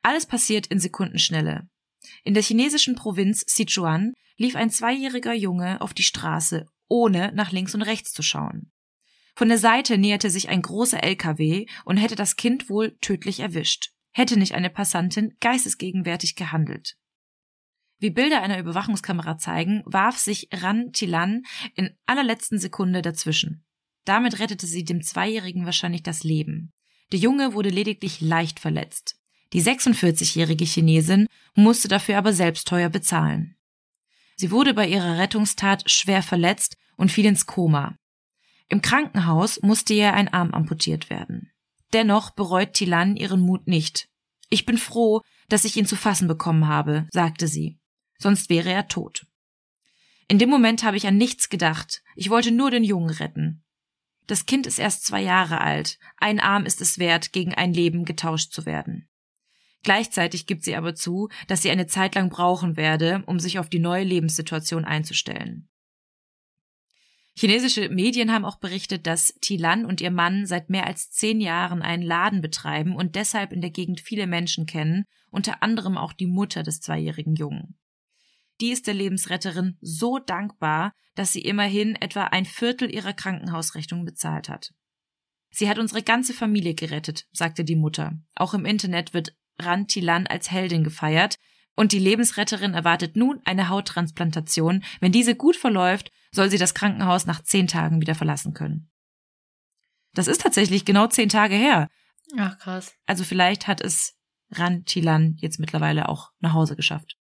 Alles passiert in Sekundenschnelle. In der chinesischen Provinz Sichuan lief ein zweijähriger Junge auf die Straße ohne nach links und rechts zu schauen. Von der Seite näherte sich ein großer LKW und hätte das Kind wohl tödlich erwischt, hätte nicht eine Passantin geistesgegenwärtig gehandelt. Wie Bilder einer Überwachungskamera zeigen, warf sich Ran Tilan in allerletzten Sekunde dazwischen. Damit rettete sie dem Zweijährigen wahrscheinlich das Leben. Der Junge wurde lediglich leicht verletzt. Die 46-jährige Chinesin musste dafür aber selbst teuer bezahlen. Sie wurde bei ihrer Rettungstat schwer verletzt und fiel ins Koma. Im Krankenhaus musste ihr ein Arm amputiert werden. Dennoch bereut Tilan ihren Mut nicht. Ich bin froh, dass ich ihn zu fassen bekommen habe, sagte sie. Sonst wäre er tot. In dem Moment habe ich an nichts gedacht. Ich wollte nur den Jungen retten. Das Kind ist erst zwei Jahre alt. Ein Arm ist es wert, gegen ein Leben getauscht zu werden. Gleichzeitig gibt sie aber zu, dass sie eine Zeit lang brauchen werde, um sich auf die neue Lebenssituation einzustellen. Chinesische Medien haben auch berichtet, dass Tilan und ihr Mann seit mehr als zehn Jahren einen Laden betreiben und deshalb in der Gegend viele Menschen kennen, unter anderem auch die Mutter des zweijährigen Jungen. Die ist der Lebensretterin so dankbar, dass sie immerhin etwa ein Viertel ihrer Krankenhausrechnung bezahlt hat. Sie hat unsere ganze Familie gerettet, sagte die Mutter. Auch im Internet wird Ran Tilan als Heldin gefeiert, und die Lebensretterin erwartet nun eine Hauttransplantation. Wenn diese gut verläuft, soll sie das Krankenhaus nach zehn Tagen wieder verlassen können. Das ist tatsächlich genau zehn Tage her. Ach krass. Also vielleicht hat es Ran Chilan jetzt mittlerweile auch nach Hause geschafft.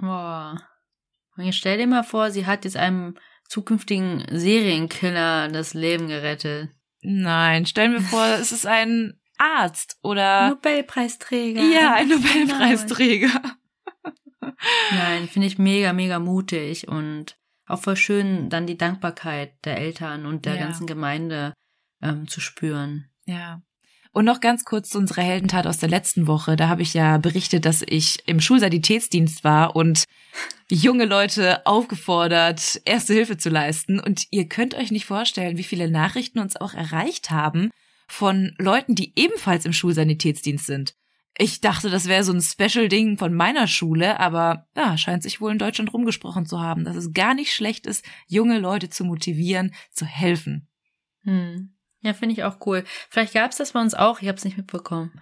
Boah. Und jetzt stell dir mal vor, sie hat jetzt einem zukünftigen Serienkiller das Leben gerettet. Nein, stellen wir vor, es ist ein Arzt oder Nobelpreisträger. Ja, ein Nobelpreisträger. Nein, finde ich mega, mega mutig und auch voll schön, dann die Dankbarkeit der Eltern und der ja. ganzen Gemeinde ähm, zu spüren. Ja. Und noch ganz kurz zu unserer Heldentat aus der letzten Woche. Da habe ich ja berichtet, dass ich im Schulsanitätsdienst war und junge Leute aufgefordert, erste Hilfe zu leisten. Und ihr könnt euch nicht vorstellen, wie viele Nachrichten uns auch erreicht haben von Leuten, die ebenfalls im Schulsanitätsdienst sind. Ich dachte, das wäre so ein Special-Ding von meiner Schule, aber ja, scheint sich wohl in Deutschland rumgesprochen zu haben, dass es gar nicht schlecht ist, junge Leute zu motivieren, zu helfen. Hm. Ja, finde ich auch cool. Vielleicht gab es das bei uns auch, ich habe es nicht mitbekommen.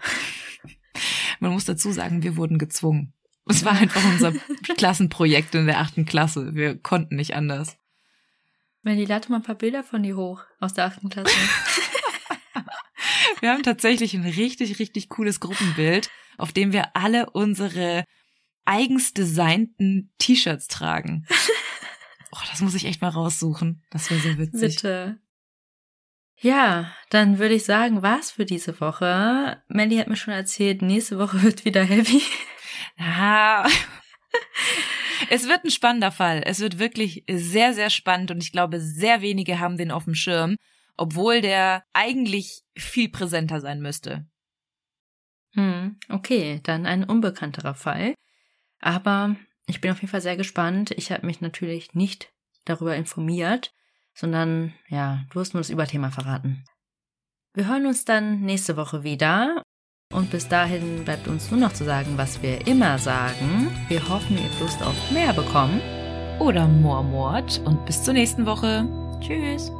Man muss dazu sagen, wir wurden gezwungen. Es war einfach unser Klassenprojekt in der achten Klasse. Wir konnten nicht anders. Wenn die lade mal ein paar Bilder von dir hoch aus der achten Klasse. Wir haben tatsächlich ein richtig, richtig cooles Gruppenbild, auf dem wir alle unsere eigens designten T-Shirts tragen. Oh, das muss ich echt mal raussuchen. Das wäre so witzig. Bitte. Ja, dann würde ich sagen, war's für diese Woche. Melly hat mir schon erzählt, nächste Woche wird wieder heavy. Ah. Es wird ein spannender Fall. Es wird wirklich sehr, sehr spannend und ich glaube, sehr wenige haben den auf dem Schirm obwohl der eigentlich viel präsenter sein müsste. Hm, okay, dann ein unbekannterer Fall. Aber ich bin auf jeden Fall sehr gespannt. Ich habe mich natürlich nicht darüber informiert, sondern ja, du hast nur das Überthema verraten. Wir hören uns dann nächste Woche wieder und bis dahin bleibt uns nur noch zu sagen, was wir immer sagen. Wir hoffen, ihr habt Lust auf mehr bekommen. Oder Mormort und bis zur nächsten Woche. Tschüss.